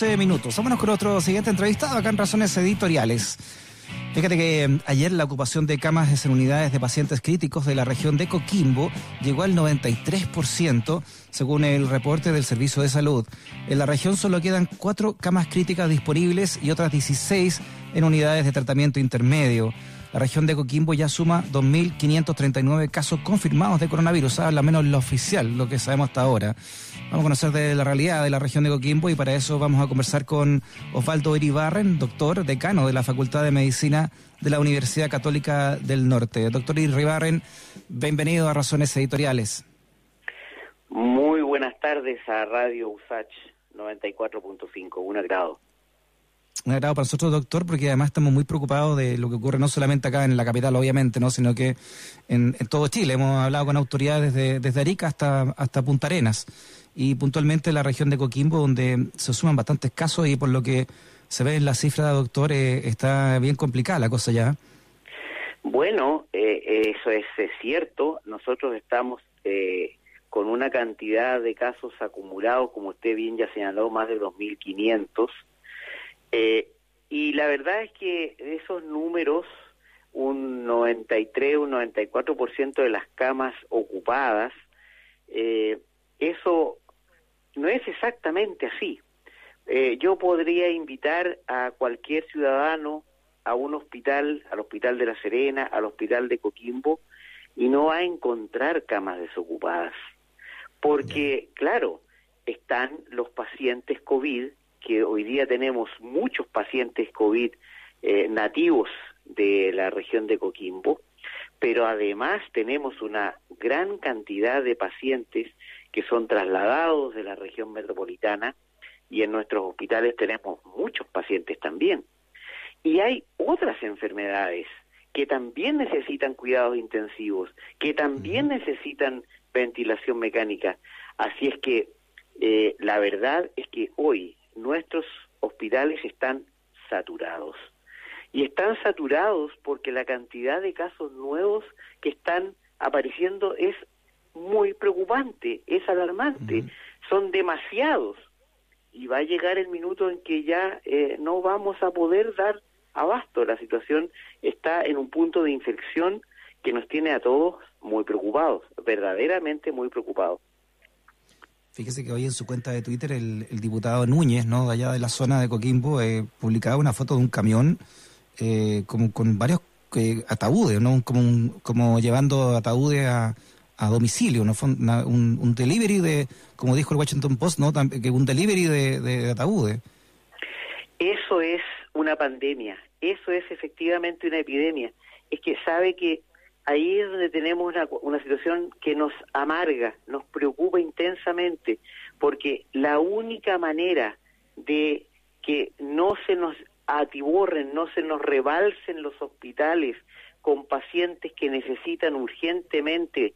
12 minutos. Vámonos con otro siguiente entrevistado acá en Razones Editoriales. Fíjate que eh, ayer la ocupación de camas en unidades de pacientes críticos de la región de Coquimbo llegó al 93%, según el reporte del Servicio de Salud. En la región solo quedan cuatro camas críticas disponibles y otras 16 en unidades de tratamiento intermedio. La región de Coquimbo ya suma 2.539 casos confirmados de coronavirus, al menos lo oficial, lo que sabemos hasta ahora. Vamos a conocer de la realidad de la región de Coquimbo y para eso vamos a conversar con Osvaldo Iribarren, doctor, decano de la Facultad de Medicina de la Universidad Católica del Norte. Doctor Iribarren, bienvenido a Razones Editoriales. Muy buenas tardes a Radio USACH 94.5, un agrado. Un agrado para nosotros, doctor, porque además estamos muy preocupados de lo que ocurre no solamente acá en la capital, obviamente, no, sino que en, todo Chile. Hemos hablado con autoridades desde, desde Arica hasta, hasta Punta Arenas y puntualmente la región de Coquimbo, donde se suman bastantes casos y por lo que se ve en la cifra, doctor, eh, está bien complicada la cosa ya. Bueno, eh, eso es, es cierto. Nosotros estamos eh, con una cantidad de casos acumulados, como usted bien ya señaló, más de 2.500. Eh, y la verdad es que esos números, un 93, un 94% de las camas ocupadas, eh, eso no es exactamente así. Eh, yo podría invitar a cualquier ciudadano a un hospital, al Hospital de La Serena, al Hospital de Coquimbo, y no va a encontrar camas desocupadas. Porque, claro, están los pacientes COVID, que hoy día tenemos muchos pacientes COVID eh, nativos de la región de Coquimbo, pero además tenemos una gran cantidad de pacientes que son trasladados de la región metropolitana y en nuestros hospitales tenemos muchos pacientes también. Y hay otras enfermedades que también necesitan cuidados intensivos, que también necesitan ventilación mecánica. Así es que eh, la verdad es que hoy nuestros hospitales están saturados. Y están saturados porque la cantidad de casos nuevos que están apareciendo es muy preocupante, es alarmante. Son demasiados. Y va a llegar el minuto en que ya eh, no vamos a poder dar abasto. La situación está en un punto de inflexión que nos tiene a todos muy preocupados, verdaderamente muy preocupados. Fíjese que hoy en su cuenta de Twitter el, diputado Núñez, ¿no? de allá de la zona de Coquimbo, eh, publicaba una foto de un camión eh, como con varios eh, ataúdes, ¿no? Como, un- como llevando ataúdes a, a domicilio, ¿no? Un, un delivery de, como dijo el Washington Post, ¿no? Que un delivery de, de ataúdes. Eso es una pandemia, eso es efectivamente una epidemia. Es que sabe que ahí es donde tenemos una, una situación que nos amarga, nos preocupa intensamente, porque la única manera de que no se nos atiborren, no se nos rebalsen los hospitales con pacientes que necesitan urgentemente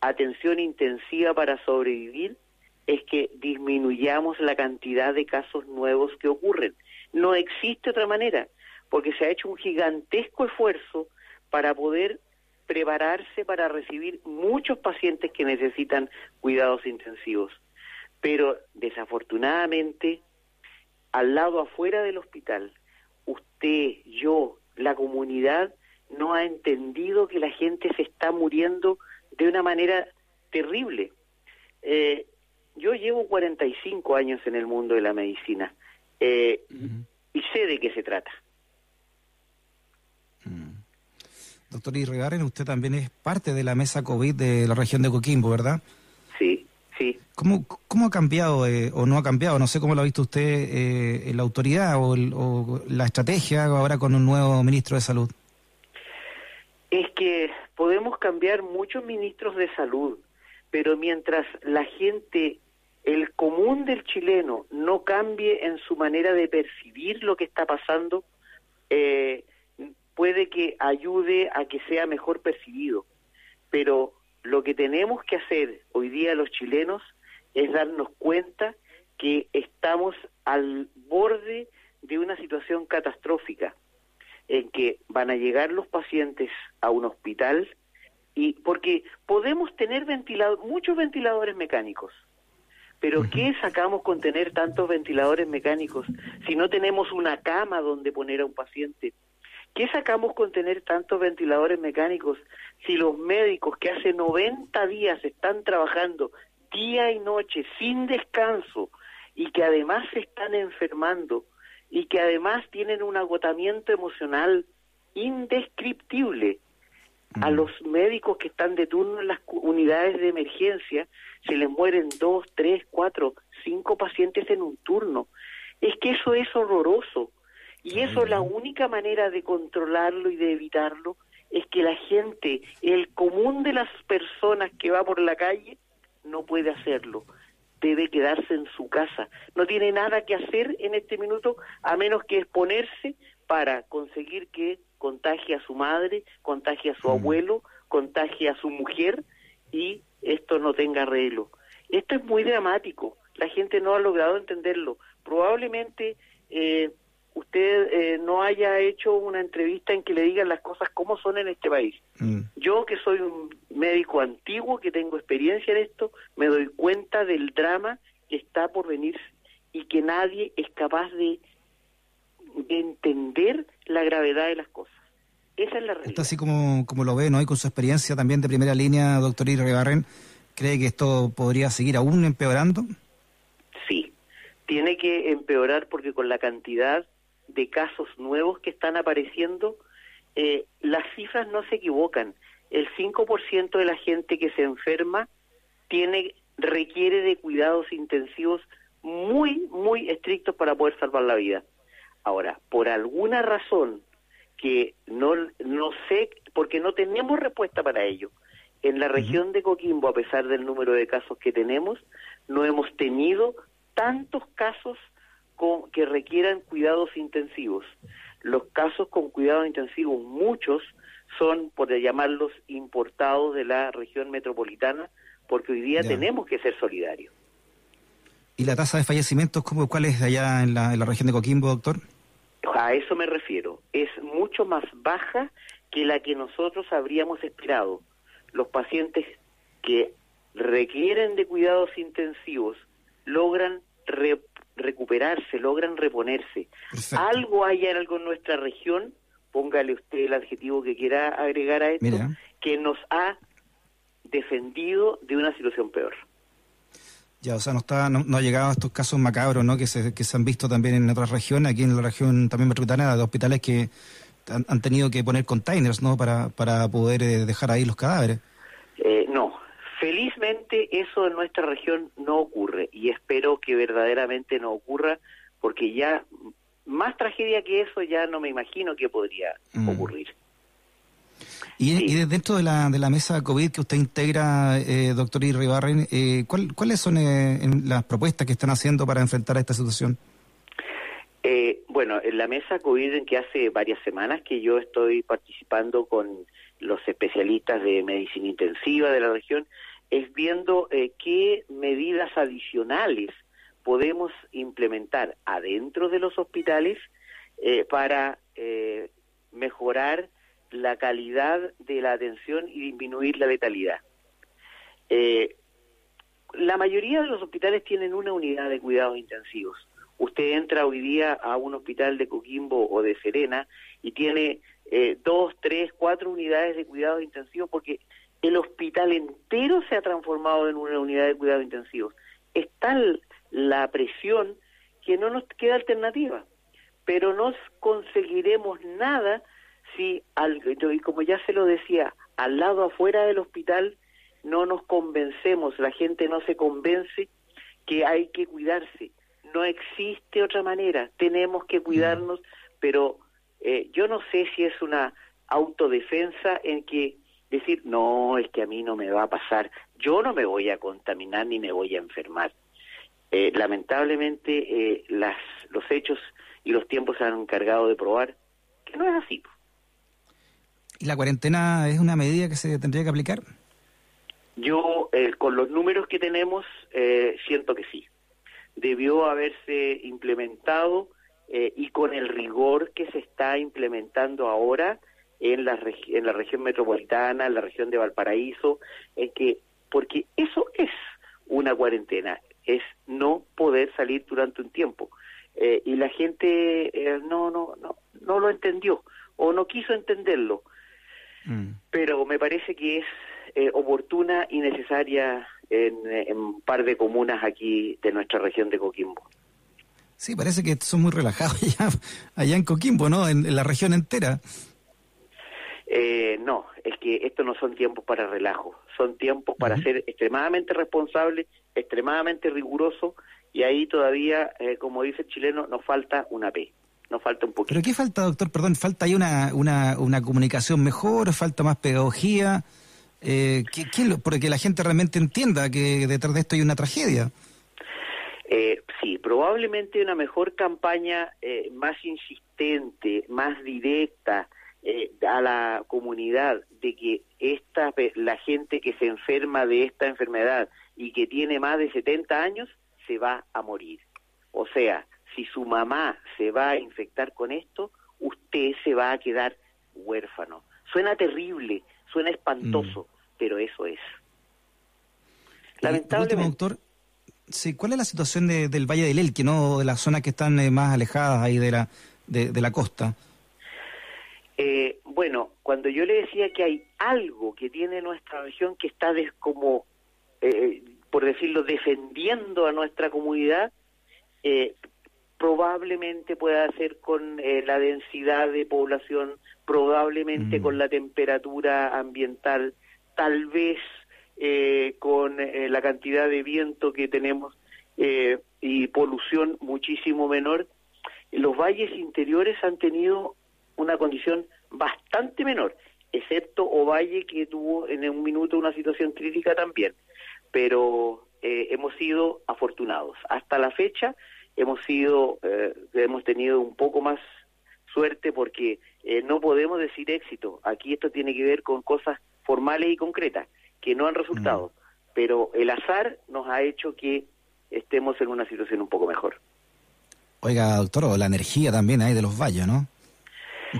atención intensiva para sobrevivir, es que disminuyamos la cantidad de casos nuevos que ocurren. No existe otra manera, porque se ha hecho un gigantesco esfuerzo para poder prepararse para recibir muchos pacientes que necesitan cuidados intensivos. Pero desafortunadamente, al lado afuera del hospital, usted, yo, la comunidad, no ha entendido que la gente se está muriendo de una manera terrible. Eh, yo llevo 45 años en el mundo de la medicina eh, y sé de qué se trata. Doctor Irregaren, usted también es parte de la mesa COVID de la región de Coquimbo, ¿verdad? Sí, sí. ¿Cómo, cómo ha cambiado eh, o no ha cambiado? No sé cómo lo ha visto usted eh, la autoridad o, el- o la estrategia ahora con un nuevo ministro de Salud. Es que podemos cambiar muchos ministros de salud, pero mientras la gente, el común del chileno, no cambie en su manera de percibir lo que está pasando, eh, puede que ayude a que sea mejor percibido. Pero lo que tenemos que hacer hoy día los chilenos es darnos cuenta que estamos al borde de una situación catastrófica en que van a llegar los pacientes a un hospital y porque podemos tener ventilado- muchos ventiladores mecánicos, pero ¿qué sacamos con tener tantos ventiladores mecánicos si no tenemos una cama donde poner a un paciente? ¿Qué sacamos con tener tantos ventiladores mecánicos si los médicos que hace 90 días están trabajando día y noche sin descanso y que además se están enfermando y que además tienen un agotamiento emocional indescriptible? A los médicos que están de turno en las unidades de emergencia se les mueren dos, tres, cuatro, cinco pacientes en un turno. Es que eso es horroroso. Y eso la única manera de controlarlo y de evitarlo es que la gente, el común de las personas que va por la calle, no puede hacerlo. Debe quedarse en su casa. No tiene nada que hacer en este minuto a menos que exponerse para conseguir que contagie a su madre, contagie a su abuelo, contagie a su mujer y esto no tenga arreglo. Esto es muy dramático. La gente no ha logrado entenderlo. Probablemente eh, usted eh, no haya hecho una entrevista en que le digan las cosas como son en este país. Yo que soy un médico antiguo, que tengo experiencia en esto, me doy cuenta del drama que está por venir y que nadie es capaz de, de entender la gravedad de las cosas. Esa es la realidad. Esto así como, como lo ve, ¿no? Y con su experiencia también de primera línea, doctor Irrebarren, ¿cree que esto podría seguir aún empeorando? Sí, tiene que empeorar porque con la cantidad de casos nuevos que están apareciendo, eh, las cifras no se equivocan. El 5% de la gente que se enferma tiene requiere de cuidados intensivos muy, muy estrictos para poder salvar la vida. Ahora, por alguna razón que no, no sé, porque no tenemos respuesta para ello, en la región de Coquimbo, a pesar del número de casos que tenemos, no hemos tenido tantos casos con- que requieran cuidados intensivos. Los casos con cuidados intensivos, muchos son, por llamarlos, importados de la región metropolitana, porque hoy día Ya. tenemos que ser solidarios. ¿Y la tasa de fallecimientos, cómo, cuál es allá en la, en la región de Coquimbo, doctor? A eso me refiero. Es mucho más baja que la que nosotros habríamos esperado. Los pacientes que requieren de cuidados intensivos logran re- recuperarse, logran reponerse. Algo hay en algo en nuestra región, póngale usted el adjetivo que quiera agregar a esto, Mira. que nos ha defendido de una situación peor. Ya, o sea, no, está, no, no ha llegado a estos casos macabros, ¿no? Que se, que se han visto también en otras regiones, aquí en la región también metropolitana, de hospitales que han, han tenido que poner containers, ¿no? Para, para poder eh, dejar ahí los cadáveres. Eh, no, felizmente eso en nuestra región no ocurre y espero que verdaderamente no ocurra porque ya más tragedia que eso ya no me imagino que podría Mm. ocurrir. Y, y de- dentro de la, de la mesa COVID que usted integra, eh, doctor Irribarren, eh, ¿cuál- ¿cuáles son eh, las propuestas que están haciendo para enfrentar esta situación? Eh, bueno, en la mesa COVID en que hace varias semanas que yo estoy participando con los especialistas de medicina intensiva de la región, es viendo eh, qué medidas adicionales podemos implementar adentro de los hospitales eh, para eh, mejorar la calidad de la atención y disminuir la letalidad. Eh, la mayoría de los hospitales tienen una unidad de cuidados intensivos. Usted entra hoy día a un hospital de Coquimbo o de Serena y tiene eh, dos, tres, cuatro unidades de cuidados intensivos porque el hospital entero se ha transformado en una unidad de cuidados intensivos. Es tal la presión que no nos queda alternativa, pero no conseguiremos nada si, al, y como ya se lo decía, al lado afuera del hospital no nos convencemos, la gente no se convence que hay que cuidarse. No existe otra manera, tenemos que cuidarnos, pero eh, yo no sé si es una autodefensa en que decir, no, es que a mí no me va a pasar, yo no me voy a contaminar ni me voy a enfermar. Eh, lamentablemente eh, las, los hechos y los tiempos se han encargado de probar que no es así. ¿Y la cuarentena es una medida que se tendría que aplicar? Yo, eh, con los números que tenemos, eh, siento que sí. Debió haberse implementado eh, y con el rigor que se está implementando ahora en la, en la región metropolitana, en la región de Valparaíso, en que, porque eso es una cuarentena, es no poder salir durante un tiempo. Eh, y la gente eh, no, no, no, no lo entendió o no quiso entenderlo pero me parece que es eh, oportuna y necesaria en, en un par de comunas aquí de nuestra región de Coquimbo. Sí, parece que son muy relajados allá, allá en Coquimbo, ¿no? En, en la región entera. Eh, no, es que estos no son tiempos para relajo, son tiempos para ser extremadamente responsable, extremadamente riguroso y ahí todavía, eh, como dice el chileno, nos falta una P, nos falta un poquito. ¿Pero qué falta, doctor? Perdón, ¿falta ahí una, una, una comunicación mejor? ¿Falta más pedagogía? Eh, ¿qué, qué es lo- porque la gente realmente entienda que detrás de esto hay una tragedia. Eh, sí, probablemente una mejor campaña eh, más insistente, más directa eh, a la comunidad de que esta la gente que se enferma de esta enfermedad y que tiene más de 70 años se va a morir. O sea, si su mamá se va a infectar con esto, usted se va a quedar huérfano. Suena terrible, suena espantoso, pero eso es. Por último, doctor, sí, ¿cuál es la situación de- del Valle del Elqui, no? De las zonas que están eh, más alejadas ahí de la, de, de la costa. Eh, bueno, cuando yo le decía que hay algo que tiene nuestra región que está des- como, eh, por decirlo, defendiendo a nuestra comunidad, eh, probablemente pueda ser con eh, la densidad de población, probablemente con la temperatura ambiental, tal vez eh, con eh, la cantidad de viento que tenemos eh, y polución muchísimo menor. Los valles interiores han tenido una condición bastante menor, excepto Ovalle que tuvo en un minuto una situación crítica también, pero eh, hemos sido afortunados. Hasta la fecha hemos sido, eh, hemos tenido un poco más suerte porque eh, no podemos decir éxito. Aquí esto tiene que ver con cosas formales y concretas que no han resultado, pero el azar nos ha hecho que estemos en una situación un poco mejor. Oiga, doctor, la energía también ahí de los valles, ¿no?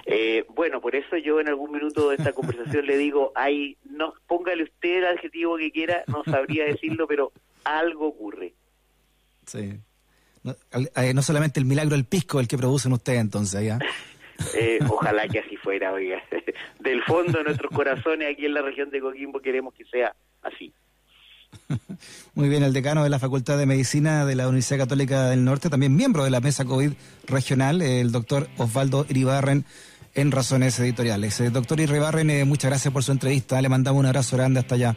Eh, bueno, por eso yo en algún minuto de esta conversación le digo, ay, no, póngale usted el adjetivo que quiera, no sabría decirlo, pero algo ocurre. Sí. No, eh, no solamente el milagro del pisco el que producen ustedes entonces allá. Eh, ojalá que así fuera, oiga. Del fondo de nuestros corazones aquí en la región de Coquimbo queremos que sea así. Muy bien, el decano de la Facultad de Medicina de la Universidad Católica del Norte, también miembro de la mesa COVID regional, el doctor Osvaldo Iribarren, en Razones Editoriales. Eh, doctor Iribarren, eh, muchas gracias por su entrevista. Le mandamos un abrazo grande hasta allá.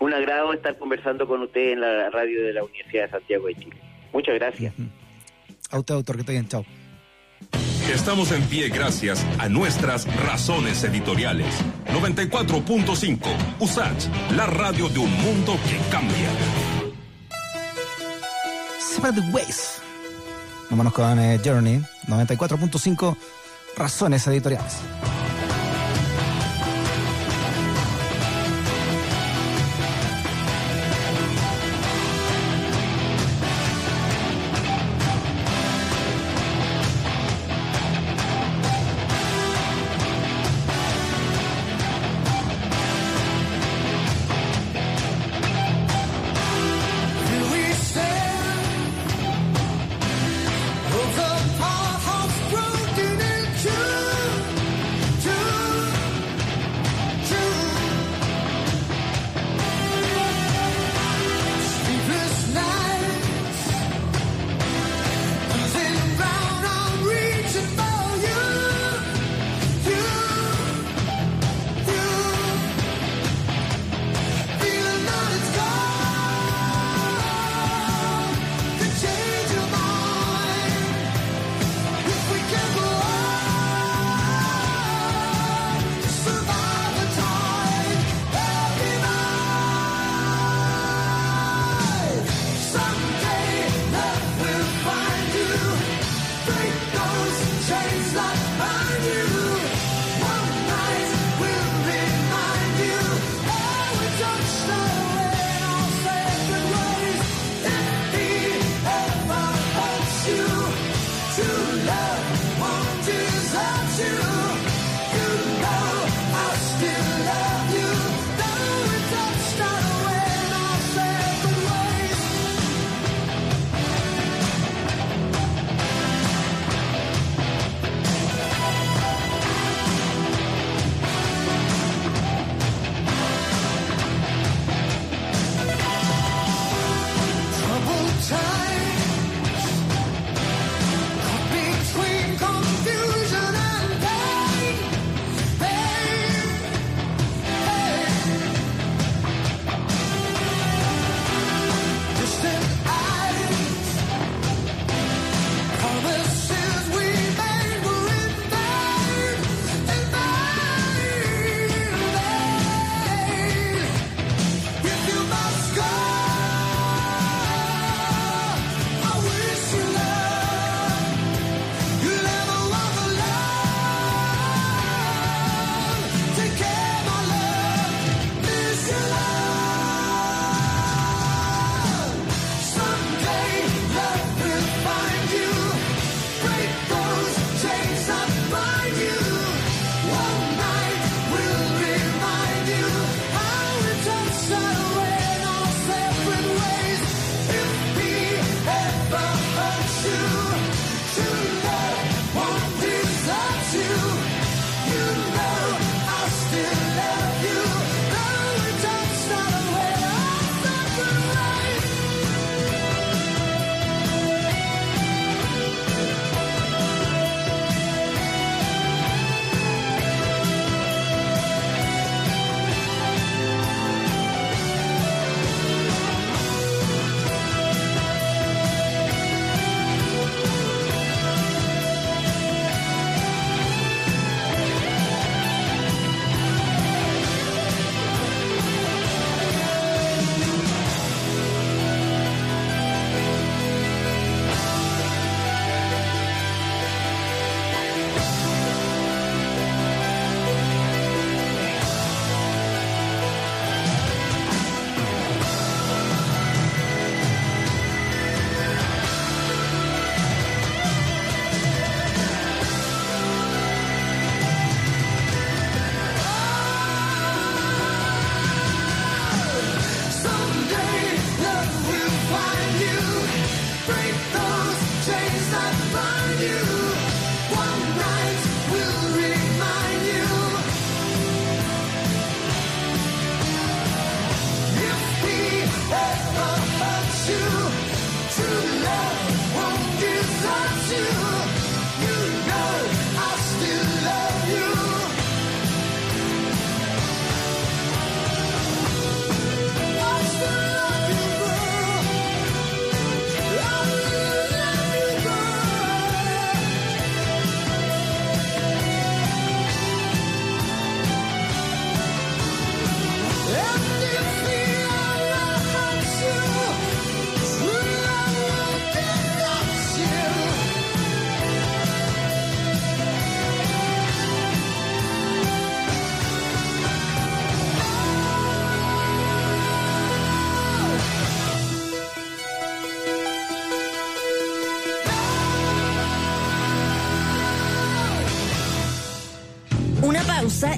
Un agrado estar conversando con usted en la radio de la Universidad de Santiago de Chile. Muchas gracias. A usted, doctor, que esté bien. Chao. Estamos en pie gracias a nuestras razones editoriales. 94.5 USACH, la radio de un mundo que cambia. Separate Ways. Vámonos con eh, Journey, 94.5 Razones Editoriales.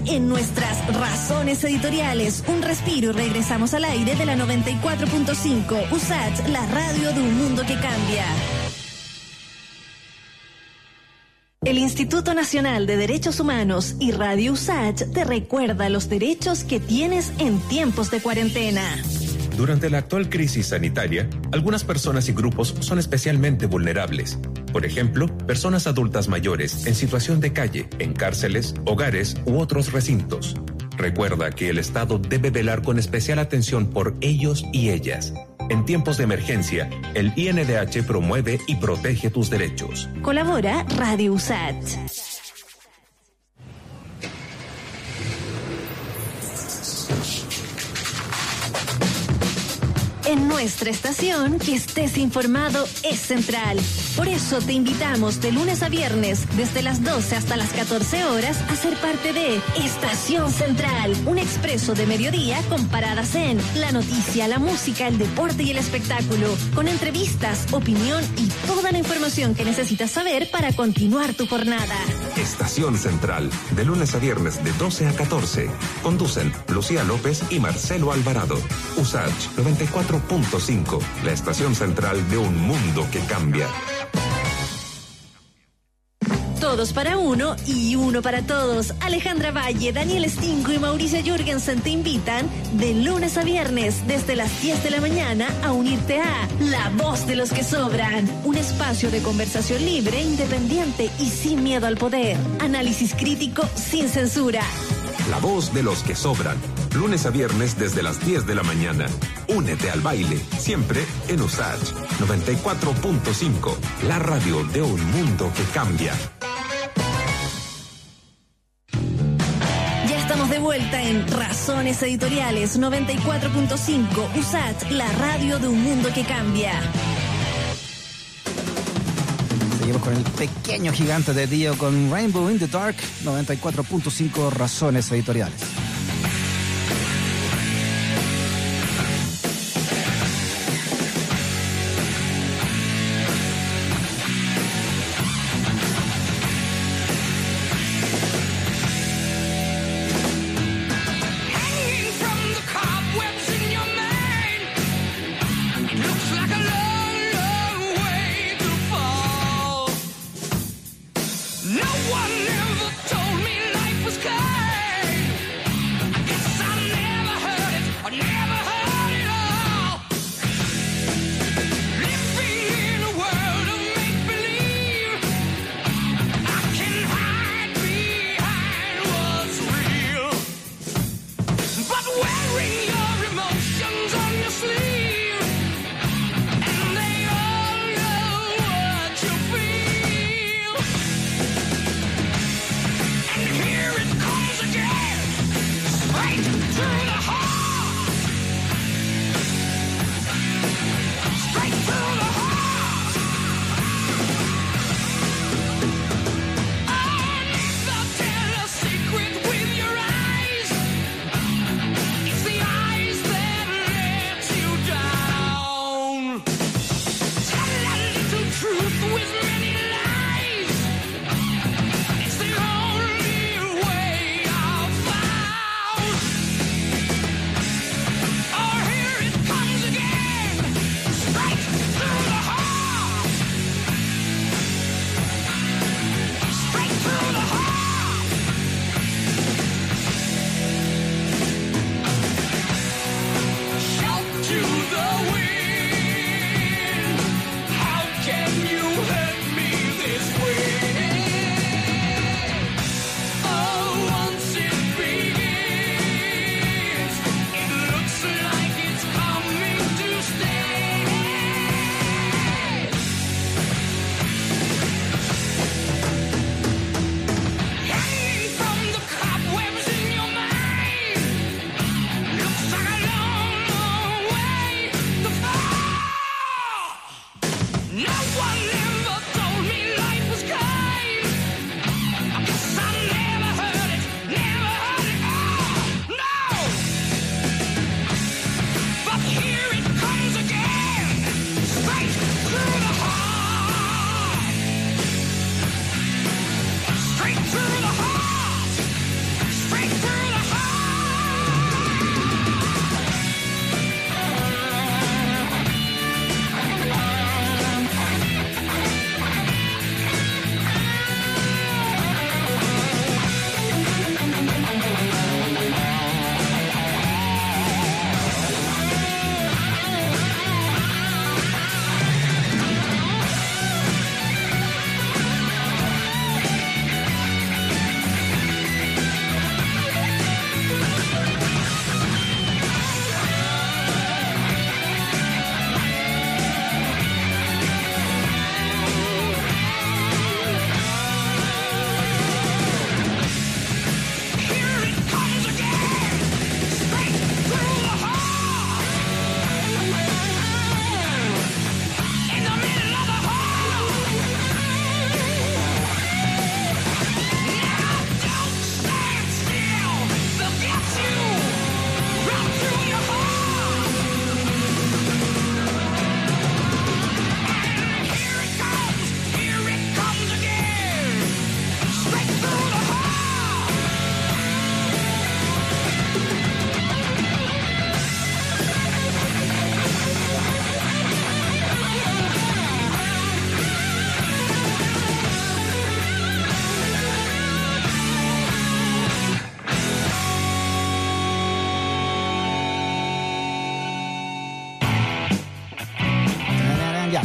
En nuestras razones editoriales. Un respiro y regresamos al aire de la 94.5. USAT, la radio de un mundo que cambia. El Instituto Nacional de Derechos Humanos y Radio USACH te recuerda los derechos que tienes en tiempos de cuarentena. Durante la actual crisis sanitaria, algunas personas y grupos son especialmente vulnerables. Por ejemplo, personas adultas mayores en situación de calle, en cárceles, hogares u otros recintos. Recuerda que el Estado debe velar con especial atención por ellos y ellas. En tiempos de emergencia, el INDH promueve y protege tus derechos. Colabora Radio USACH. En nuestra estación, que estés informado es central. Por eso te invitamos de lunes a viernes, desde las 12 hasta las 14 horas, a ser parte de Estación Central, un expreso de mediodía con paradas en la noticia, la música, el deporte y el espectáculo, con entrevistas, opinión y toda la información que necesitas saber para continuar tu jornada. Estación Central, de lunes a viernes de 12 a 14. Conducen Lucía López y Marcelo Alvarado. USACH 94.5, la estación central de un mundo que cambia. Todos para uno y uno para todos. Alejandra Valle, Daniel Stingo y Mauricio Jürgensen te invitan de lunes a viernes desde las 10 de la mañana a unirte a La Voz de los que Sobran. Un espacio de conversación libre, independiente y sin miedo al poder. Análisis crítico sin censura. La voz de los que sobran. Lunes a viernes desde las 10 de la mañana. Únete al baile, siempre en USACH 94.5, la radio de un mundo que cambia. Vuelta en Razones Editoriales 94.5 USAT, la radio de un mundo que cambia. Seguimos con el pequeño gigante de Dio con Rainbow in the Dark 94.5 Razones Editoriales.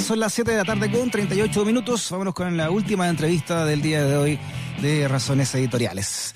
Son las 7 de la tarde con 38 minutos. Vámonos con la última entrevista del día de hoy de Razones Editoriales.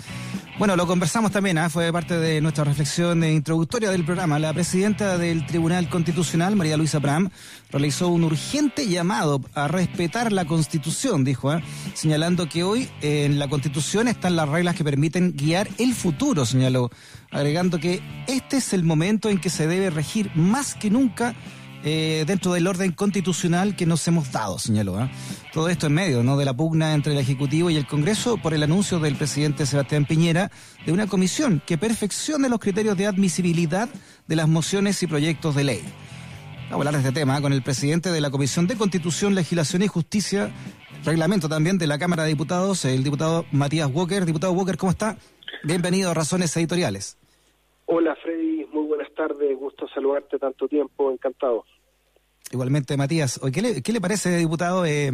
Bueno, lo conversamos también, ¿ah? fue parte de nuestra reflexión introductoria del programa. La presidenta del Tribunal Constitucional, María Luisa Bram, realizó un urgente llamado a respetar la Constitución, dijo, ¿ah? señalando que hoy en la Constitución están las reglas que permiten guiar el futuro, señaló, agregando que este es el momento en que se debe regir más que nunca eh, dentro del orden constitucional que nos hemos dado, señaló. ¿ah? Todo esto en medio ¿no? de la pugna entre el Ejecutivo y el Congreso por el anuncio del presidente Sebastián Piñera de una comisión que perfeccione los criterios de admisibilidad de las mociones y proyectos de ley. Vamos a hablar de este tema con el presidente de la Comisión de Constitución, Legislación y Justicia, reglamento también de la Cámara de Diputados, el diputado Matías Walker. Diputado Walker, ¿cómo está? Bienvenido a Razones Editoriales. Hola Freddy, tardes, gusto saludarte tanto tiempo, encantado. Igualmente, Matías, ¿qué, le, ¿qué le parece, diputado, eh,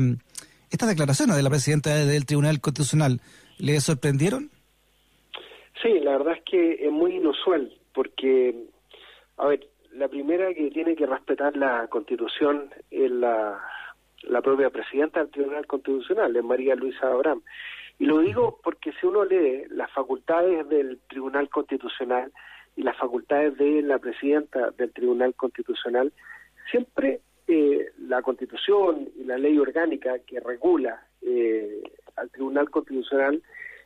estas declaraciones de la presidenta del Tribunal Constitucional? ¿Le sorprendieron? Sí, la verdad es que es muy inusual, porque, a ver, la primera que tiene que respetar la Constitución es la, la propia presidenta del Tribunal Constitucional, es María Luisa Abraham. Y lo digo porque si uno lee las facultades del Tribunal Constitucional y las facultades de la presidenta del Tribunal Constitucional, siempre eh, la Constitución y la ley orgánica que regula eh, al Tribunal Constitucional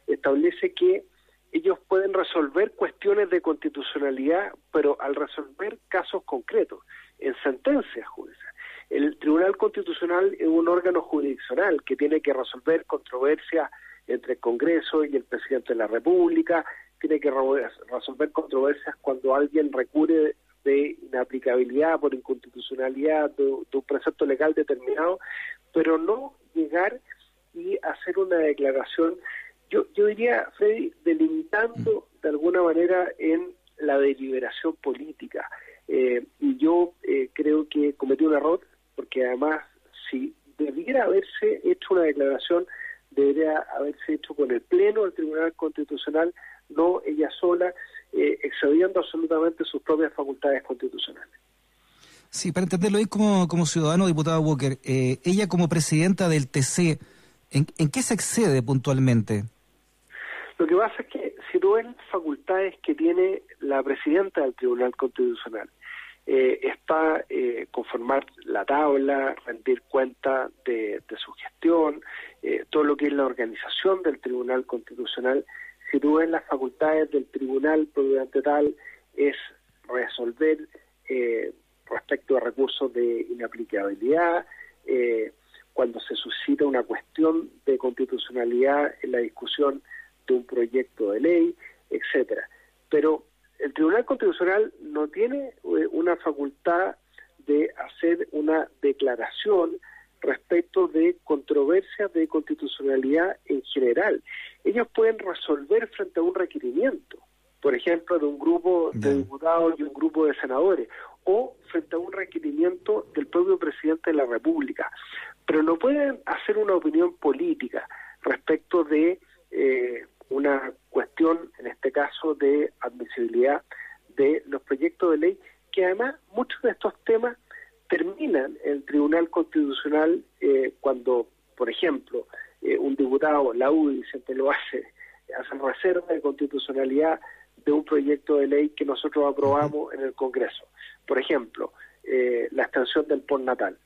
establece que ellos pueden resolver cuestiones de constitucionalidad, pero al resolver casos concretos, en sentencias judiciales. El Tribunal Constitucional es un órgano jurisdiccional que tiene que resolver controversias entre el Congreso y el presidente de la República, tiene que resolver controversias cuando alguien recurre de inaplicabilidad por inconstitucionalidad de, de, un precepto legal determinado, pero no llegar y hacer una declaración, yo, yo diría, Freddy, delimitando de alguna manera en la deliberación política. Eh, y yo eh, creo que cometió un error, porque además, si debiera haberse hecho una declaración, debería haberse hecho con el Pleno del Tribunal Constitucional, no ella sola, eh, excediendo absolutamente sus propias facultades constitucionales. Sí, para entenderlo ahí como, como ciudadano, diputado Walker, eh, ella como presidenta del TC, ¿en, ¿en, qué se excede puntualmente? Lo que pasa es que si tú ves las facultades que tiene la presidenta del Tribunal Constitucional, eh, está eh, conformar la tabla, rendir cuenta de, de su gestión, todo lo que es la organización del Tribunal Constitucional, si tú ves las facultades del tribunal tal, es resolver eh, respecto a recursos de inaplicabilidad, eh, cuando se suscita una cuestión de constitucionalidad en la discusión de un proyecto de ley, etcétera. Pero el Tribunal Constitucional no tiene eh, una facultad de hacer una declaración respecto de controversias de constitucionalidad en general. Ellos pueden resolver frente a un requerimiento, por ejemplo, de un grupo de diputados y un grupo de senadores, o frente a un requerimiento del propio presidente de la República, pero no pueden hacer una opinión política respecto de eh, una cuestión, en este caso, de admisibilidad de los proyectos de ley, que además muchos de estos temas terminan el Tribunal Constitucional eh, cuando, por ejemplo, eh, un diputado, la UDI siempre lo hace, hacen reserva de constitucionalidad de un proyecto de ley que nosotros aprobamos en el Congreso. Por ejemplo, eh, la extensión del natal.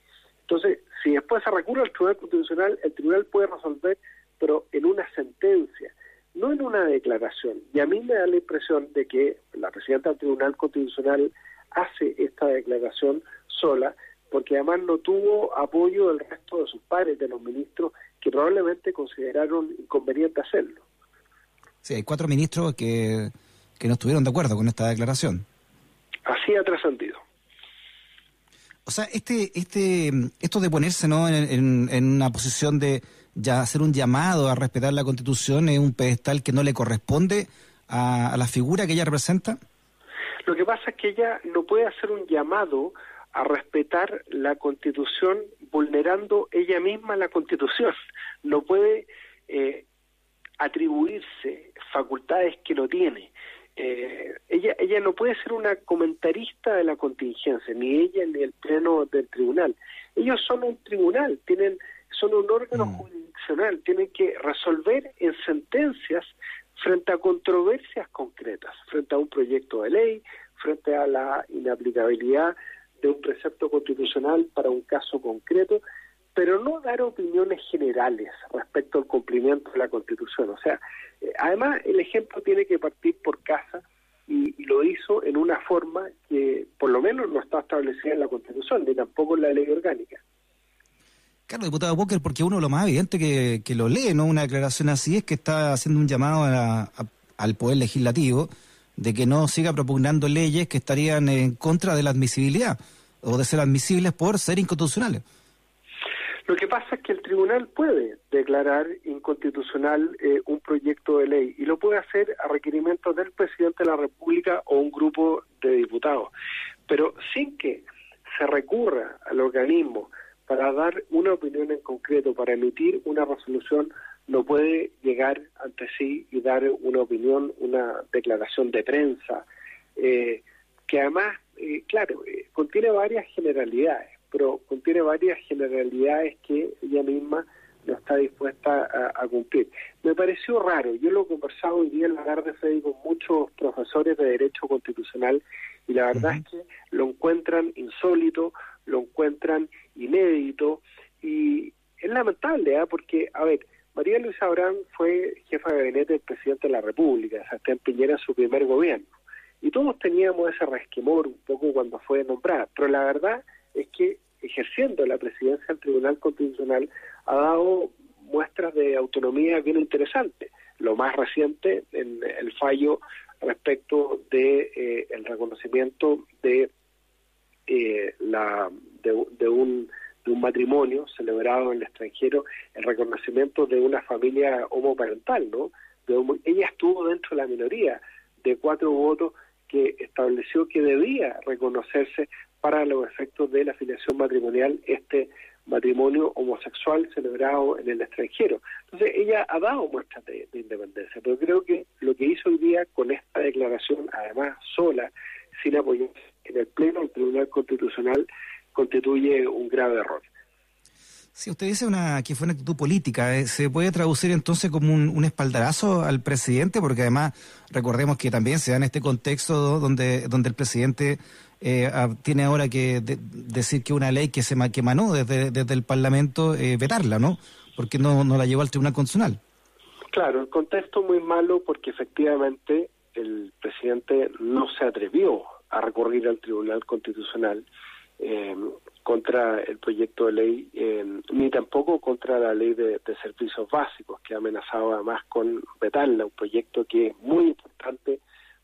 Entonces, si después se recurre al Tribunal Constitucional, el Tribunal puede resolver, pero en una sentencia, no en una declaración. Y a mí me da la impresión de que la presidenta del Tribunal Constitucional hace esta declaración sola, porque además no tuvo apoyo del resto de sus pares, de los ministros, que probablemente consideraron inconveniente hacerlo. Sí, hay cuatro ministros que, que no estuvieron de acuerdo con esta declaración. Así ha trascendido. O sea, este, este, esto de ponerse ¿no? en, en, en, una posición de ya hacer un llamado a respetar la Constitución es un pedestal que no le corresponde a, a la figura que ella representa. Lo que pasa es que ella no puede hacer un llamado a respetar la Constitución vulnerando ella misma la Constitución. No puede eh, atribuirse facultades que no tiene. eh, ella, ella no puede ser una comentarista de la contingencia, ni ella ni el pleno del tribunal. Ellos son un tribunal, tienen, son un órgano jurisdiccional, tienen que resolver en sentencias frente a controversias concretas, frente a un proyecto de ley, frente a la inaplicabilidad de un precepto constitucional para un caso concreto, pero no dar opiniones generales respecto al cumplimiento de la Constitución. O sea, eh, además el ejemplo tiene que partir por casa y, lo hizo en una forma que por lo menos no está establecida en la Constitución, ni tampoco en la ley orgánica. Claro, diputado Walker, porque uno lo más evidente que, lo lee, ¿no? Una declaración así es que está haciendo un llamado a- al Poder Legislativo de que no siga propugnando leyes que estarían en contra de la admisibilidad o de ser admisibles por ser inconstitucionales. Lo que pasa es que el tribunal puede declarar inconstitucional eh, un proyecto de ley y lo puede hacer a requerimiento del presidente de la República o un grupo de diputados, pero sin que se recurra al organismo para dar una opinión en concreto, para emitir una resolución, no puede llegar ante sí y dar una opinión, una declaración de prensa, eh, que además, eh, claro, eh, contiene varias generalidades, pero contiene varias generalidades que ella misma no está dispuesta a, a cumplir. Me pareció raro, yo lo he conversado hoy día en la tarde, Freddy, con muchos profesores de Derecho Constitucional y la verdad es que lo encuentran insólito, lo encuentran inédito y es lamentable, ¿ah? porque, a ver, María Luisa Abrán fue jefa de gabinete del presidente de la República, Sebastián Piñera en su primer gobierno. Y todos teníamos ese resquemor un poco cuando fue nombrada, pero la verdad es que ejerciendo la presidencia del Tribunal Constitucional ha dado muestras de autonomía bien interesantes. Lo más reciente en el fallo respecto de eh, el reconocimiento de eh, la de, un de un matrimonio celebrado en el extranjero, el reconocimiento de una familia homoparental, ¿no? De ella estuvo dentro de la minoría de cuatro votos que estableció que debía reconocerse para los efectos de la afiliación matrimonial este matrimonio homosexual celebrado en el extranjero. Entonces ella ha dado muestras de, de independencia, pero creo que lo que hizo hoy día con esta declaración, además sola, sin apoyo en el Pleno del Tribunal Constitucional, constituye un grave error. Si usted dice una, que fue una actitud política, eh, ¿se puede traducir entonces como un, un espaldarazo al presidente? Porque además recordemos que también se da en este contexto donde, donde el presidente eh, tiene ahora que de- decir que una ley que se que emanó desde, desde el Parlamento, eh, vetarla, ¿no? Porque no, no la llevó al Tribunal Constitucional. Claro, el contexto muy malo porque efectivamente el presidente no se atrevió a recurrir al Tribunal Constitucional eh, contra el proyecto de ley, ni tampoco contra la ley de, de servicios básicos, que ha amenazado además con vetarla, un proyecto que es muy importante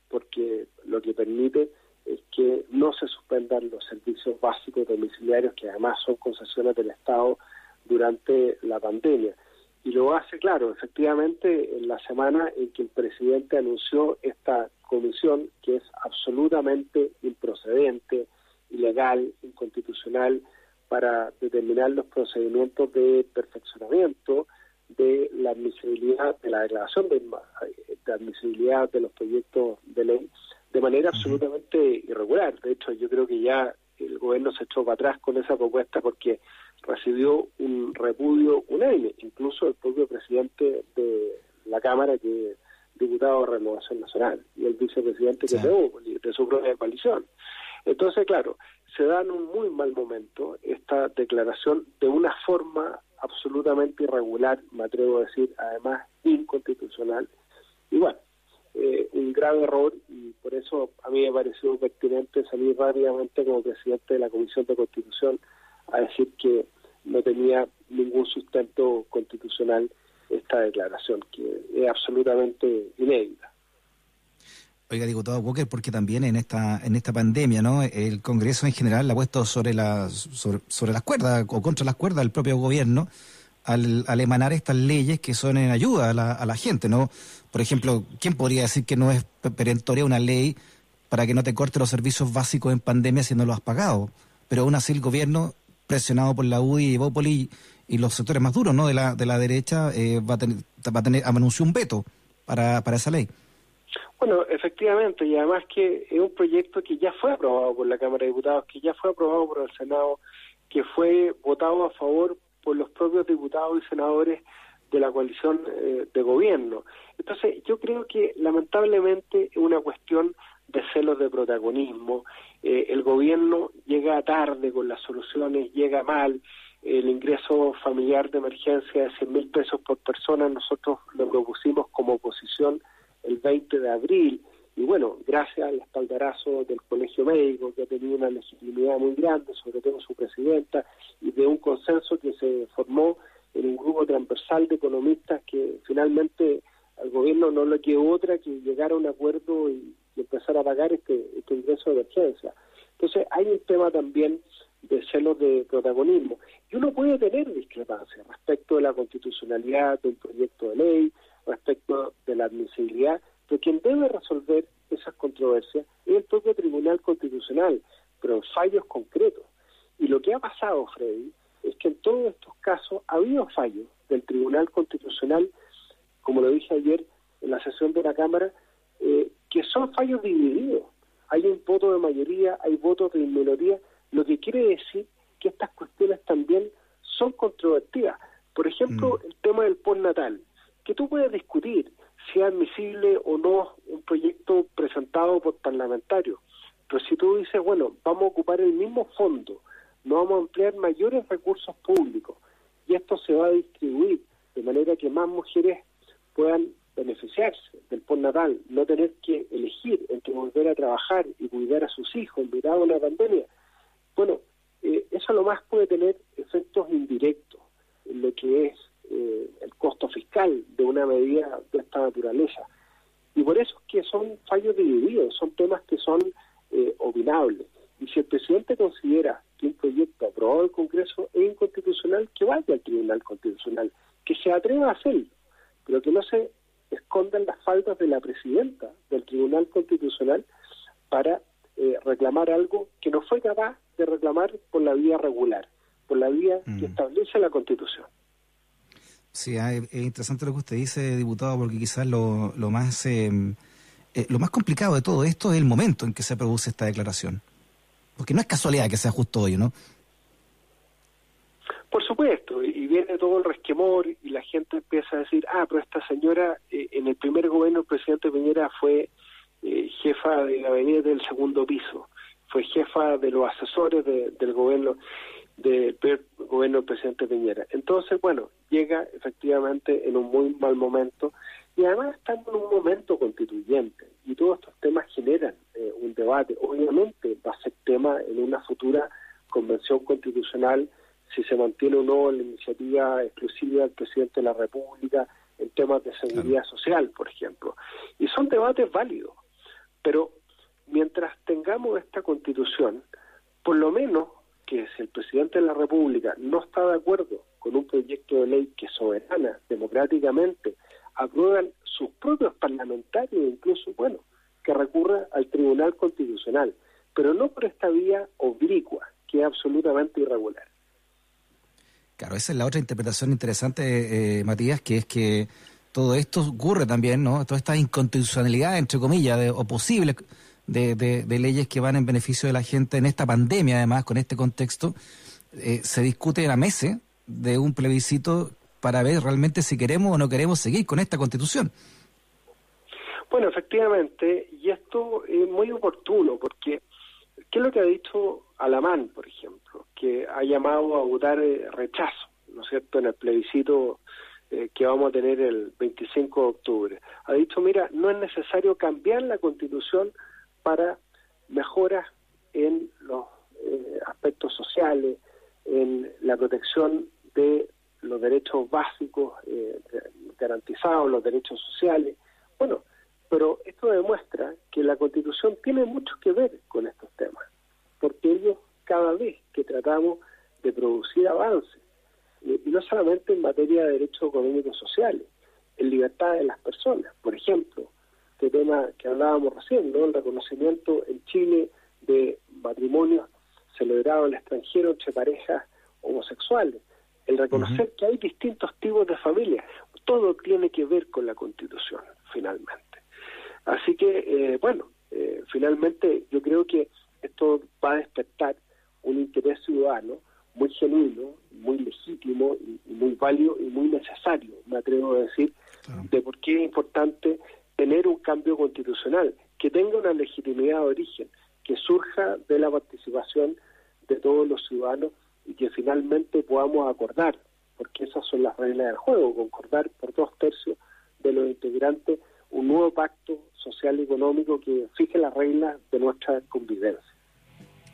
porque lo que permite es que no se suspendan los servicios básicos domiciliarios, que además son concesiones del Estado durante la pandemia. Y lo hace, claro, efectivamente, en la semana en que el presidente anunció esta comisión, que es absolutamente improcedente, ilegal, inconstitucional, para determinar los procedimientos de perfeccionamiento de la admisibilidad, de la declaración de, de admisibilidad de los proyectos de ley de manera absolutamente irregular. De hecho, yo creo que ya el gobierno se echó para atrás con esa propuesta porque recibió un repudio unánime, incluso el propio presidente de la Cámara, que diputado de Renovación Nacional, y el vicepresidente que Sí. de su propia coalición. Entonces, claro, se da en un muy mal momento esta declaración de una forma absolutamente irregular, me atrevo a decir, además inconstitucional. Y bueno, eh, un grave error y por eso a mí me pareció pertinente salir rápidamente como presidente de la Comisión de Constitución a decir que no tenía ningún sustento constitucional esta declaración, que es absolutamente inédita. Oiga, diputado Walker, porque también en esta en esta pandemia, ¿no? El Congreso en general la ha puesto sobre las sobre, las cuerdas o contra las cuerdas del propio gobierno al, emanar estas leyes que son en ayuda a la, a la gente, ¿no? Por ejemplo, ¿quién podría decir que no es pe- perentoria una ley para que no te corte los servicios básicos en pandemia si no lo has pagado? Pero aún así el gobierno, presionado por la UDI y Bópoli y los sectores más duros, ¿no? De la de la derecha, eh, va a tener va a tener anunció un veto para, para esa ley. Bueno, efectivamente, y además que es un proyecto que ya fue aprobado por la Cámara de Diputados, que ya fue aprobado por el Senado, que fue votado a favor por los propios diputados y senadores de la coalición eh, de gobierno. Entonces, yo creo que lamentablemente es una cuestión de celos de protagonismo. Eh, el gobierno llega tarde con las soluciones, llega mal. El ingreso familiar de emergencia de 100 mil pesos por persona, nosotros lo propusimos como oposición el 20 de abril. Y bueno, gracias al espaldarazo del Colegio Médico, que ha tenido una legitimidad muy grande, sobre todo su presidenta, y de un consenso que se formó en un grupo transversal de economistas que finalmente al gobierno no le quedó otra que llegar a un acuerdo y, empezar a pagar este, este ingreso de emergencia. Entonces hay un tema también de celos de protagonismo. Y uno puede tener discrepancias respecto de la constitucionalidad de un proyecto de ley, respecto de la admisibilidad, pero quien debe resolver esas controversias es el propio Tribunal Constitucional, pero en fallos concretos. Y lo que ha pasado, Freddy, es que en todos estos casos ha habido fallos del Tribunal Constitucional, como lo dije ayer en la sesión de la Cámara, eh, que son fallos divididos. Hay un voto de mayoría, hay votos de minoría, lo que quiere decir que estas cuestiones también son controvertidas. Por ejemplo, el tema del postnatal, que tú puedes discutir si es admisible o no un proyecto presentado por parlamentarios. Pero si tú dices, bueno, vamos a ocupar el mismo fondo, no vamos a ampliar mayores recursos públicos y esto se va a distribuir de manera que más mujeres puedan beneficiarse del postnatal, no tener que elegir entre volver a trabajar y cuidar a sus hijos en mitad de una pandemia. Bueno, eh, eso a lo más puede tener efectos indirectos en lo que es eh, el costo fiscal de una medida de esta naturaleza. Y por eso es que son fallos divididos, son temas que son eh, opinables. Y si el presidente considera que un proyecto aprobado del Congreso es inconstitucional, que vaya al Tribunal Constitucional, que se atreva a hacerlo, pero que no se escondan las faltas de la presidenta del Tribunal Constitucional para eh, reclamar algo que no fue capaz de reclamar por la vía regular, por la vía que establece la Constitución. Sí, ah, es es interesante lo que usted dice, diputado, porque quizás lo, lo más eh, eh, lo más complicado de todo esto es el momento en que se produce esta declaración. Porque no es casualidad que sea justo hoy, ¿no? Por supuesto, y viene todo el resquemor y la gente empieza a decir, ah, pero esta señora eh, en el primer gobierno del presidente Piñera fue eh, jefa de gabinete del segundo piso, fue jefa de los asesores de- del gobierno del primer gobierno del presidente Piñera. Entonces, bueno, llega efectivamente en un muy mal momento y además estamos en un momento constituyente y todos estos temas generan eh, un debate. Obviamente va a ser tema en una futura convención constitucional si se mantiene o no la iniciativa exclusiva del presidente de la República en temas de seguridad social, por ejemplo. Y son debates válidos, pero mientras tengamos esta constitución, por lo menos que si el presidente de la República no está de acuerdo con un proyecto de ley que soberana, democráticamente, aprueban sus propios parlamentarios, incluso, bueno, que recurra al Tribunal Constitucional, pero no por esta vía oblicua, que es absolutamente irregular. Claro, esa es la otra interpretación interesante, eh, Matías, que es que todo esto ocurre también, ¿no? Toda esta inconstitucionalidad, entre comillas, de, o posible de, de- leyes que van en beneficio de la gente en esta pandemia, además, con este contexto, eh, se discute a meses de un plebiscito para ver realmente si queremos o no queremos seguir con esta constitución. Bueno, efectivamente, y esto es muy oportuno porque, ¿qué es lo que ha dicho Alamán, por ejemplo? Que ha llamado a votar eh, rechazo, ¿no es cierto?, en el plebiscito eh, que vamos a tener el 25 de octubre. Ha dicho, mira, no es necesario cambiar la constitución para mejoras en los eh, aspectos sociales, en la protección de los derechos básicos eh, garantizados, los derechos sociales. Bueno, pero esto demuestra que la Constitución tiene mucho que ver con estos temas, porque ellos cada vez que tratamos de producir avances, y y no solamente en materia de derechos económicos sociales, en libertad de las personas, por ejemplo, este tema que hablábamos recién, ¿no? el reconocimiento en Chile de matrimonios celebrados en el extranjero entre parejas homosexuales, el reconocer que hay distintos tipos de familias, todo tiene que ver con la Constitución, finalmente. Así que, eh, bueno, eh, finalmente yo creo que esto va a despertar un interés ciudadano muy genuino, muy legítimo y, y muy válido y muy necesario, me atrevo a decir, de por qué es importante tener un cambio constitucional que tenga una legitimidad de origen, que surja de la participación de todos los ciudadanos y que finalmente podamos acordar, porque esas son las reglas del juego, concordar por dos tercios de los integrantes un nuevo pacto social y económico que fije las reglas de nuestra convivencia.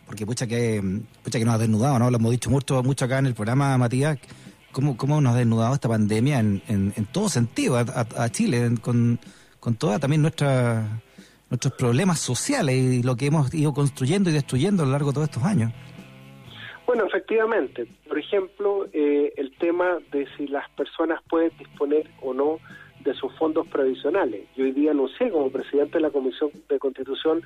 Porque pucha que, pucha que nos ha desnudado, ¿no? Lo hemos dicho mucho, mucho acá en el programa, Matías, cómo, cómo nos ha desnudado esta pandemia en, en, en todo sentido a, Chile, con, con toda también nuestra nuestros problemas sociales y lo que hemos ido construyendo y destruyendo a lo largo de todos estos años. Bueno, efectivamente. Por ejemplo, eh, el tema de si las personas pueden disponer o no de sus fondos previsionales. Yo hoy día anuncié como presidente de la Comisión de Constitución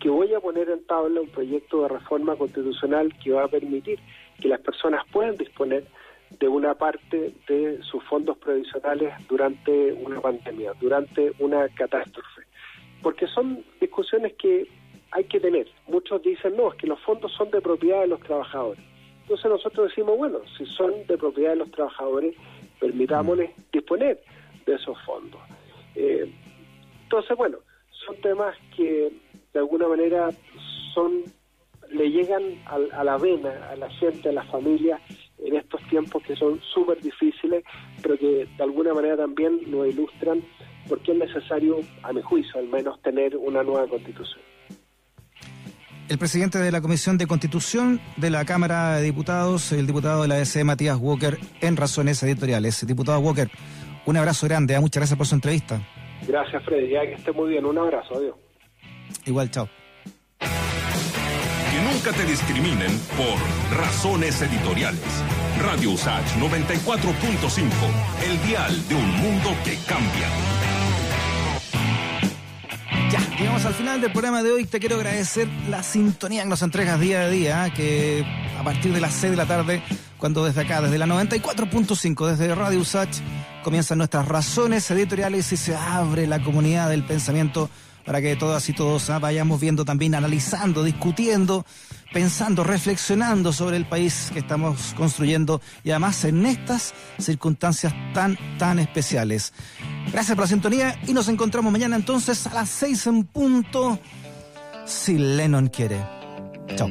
que voy a poner en tabla un proyecto de reforma constitucional que va a permitir que las personas puedan disponer de una parte de sus fondos previsionales durante una pandemia, durante una catástrofe. Porque son discusiones que hay que tener. Muchos dicen, no, es que los fondos son de propiedad de los trabajadores. Entonces nosotros decimos, bueno, si son de propiedad de los trabajadores, permitámosles disponer de esos fondos. Eh, entonces, bueno, son temas que de alguna manera son le llegan al- a, la vena a la gente, a las familias en estos tiempos que son súper difíciles, pero que de alguna manera también nos ilustran por qué es necesario, a mi juicio al menos, tener una nueva constitución. El presidente de la Comisión de Constitución de la Cámara de Diputados, el diputado de la DC, Matías Walker, en Razones Editoriales. Diputado Walker, un abrazo grande, ¿eh? muchas gracias por su entrevista. Gracias, Freddy. Ya que esté muy bien. Un abrazo. Adiós. Igual, chao. Nunca te discriminen por razones editoriales. Radio Usach 94.5, el dial de un mundo que cambia. Ya, llegamos al final del programa de hoy. Te quiero agradecer la sintonía que nos entregas día a día, ¿eh? que a partir de las 6 de la tarde, cuando desde acá, desde la 94.5, desde Radio Usach, comienzan nuestras razones editoriales y se abre la comunidad del pensamiento para que todas y todos ¿ah? vayamos viendo también, analizando, discutiendo, pensando, reflexionando sobre el país que estamos construyendo y además en estas circunstancias tan, tan especiales. Gracias por la sintonía y nos encontramos mañana entonces a las 6 en punto, si Lennon quiere. Chao.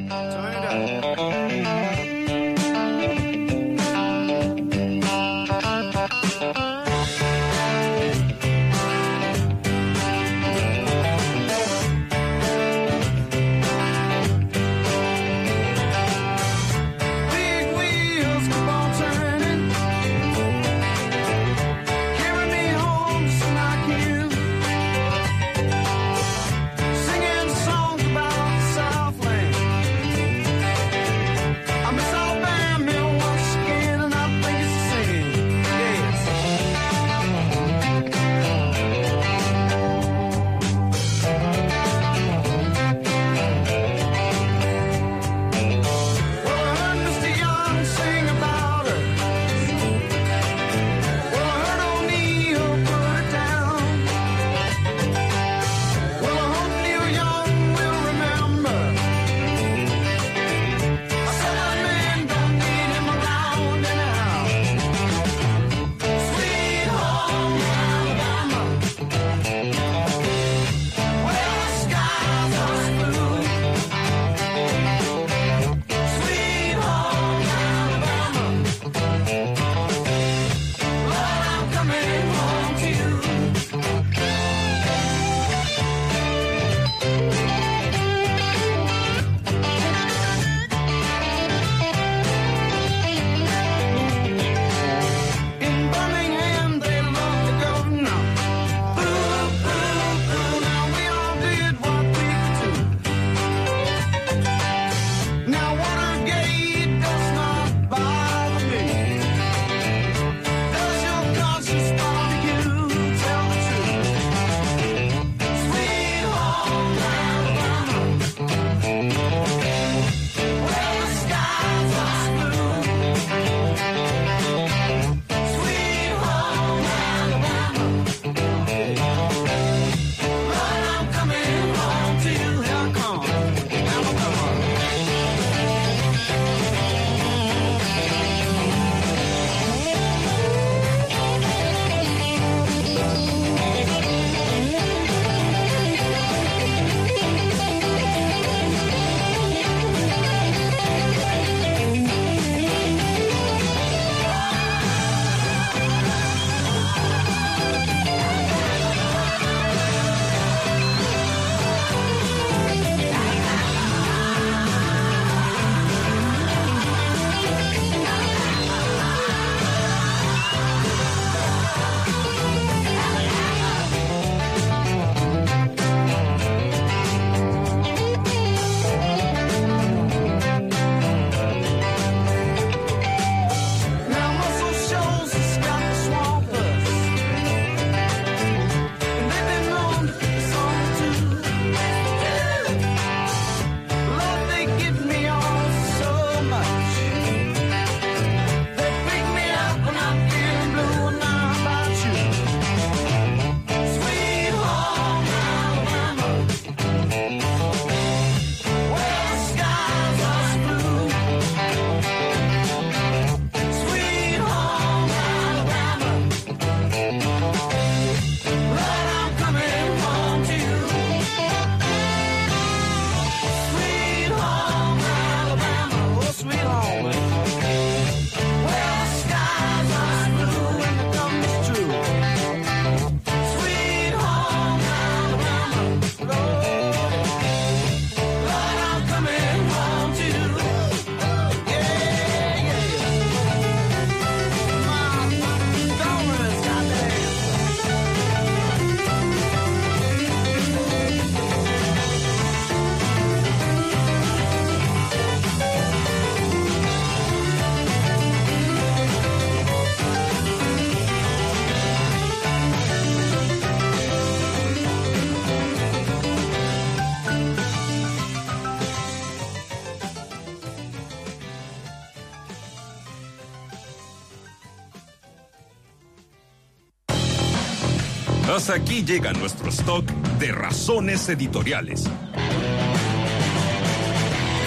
Hasta aquí llega nuestro stock de razones editoriales.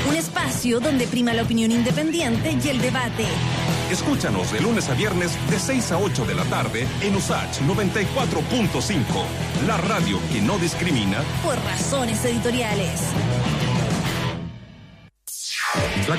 Un espacio donde prima la opinión independiente y el debate. Escúchanos de lunes a viernes de 6 a 8 de la tarde en USACH 94.5, la radio que no discrimina Por razones editoriales.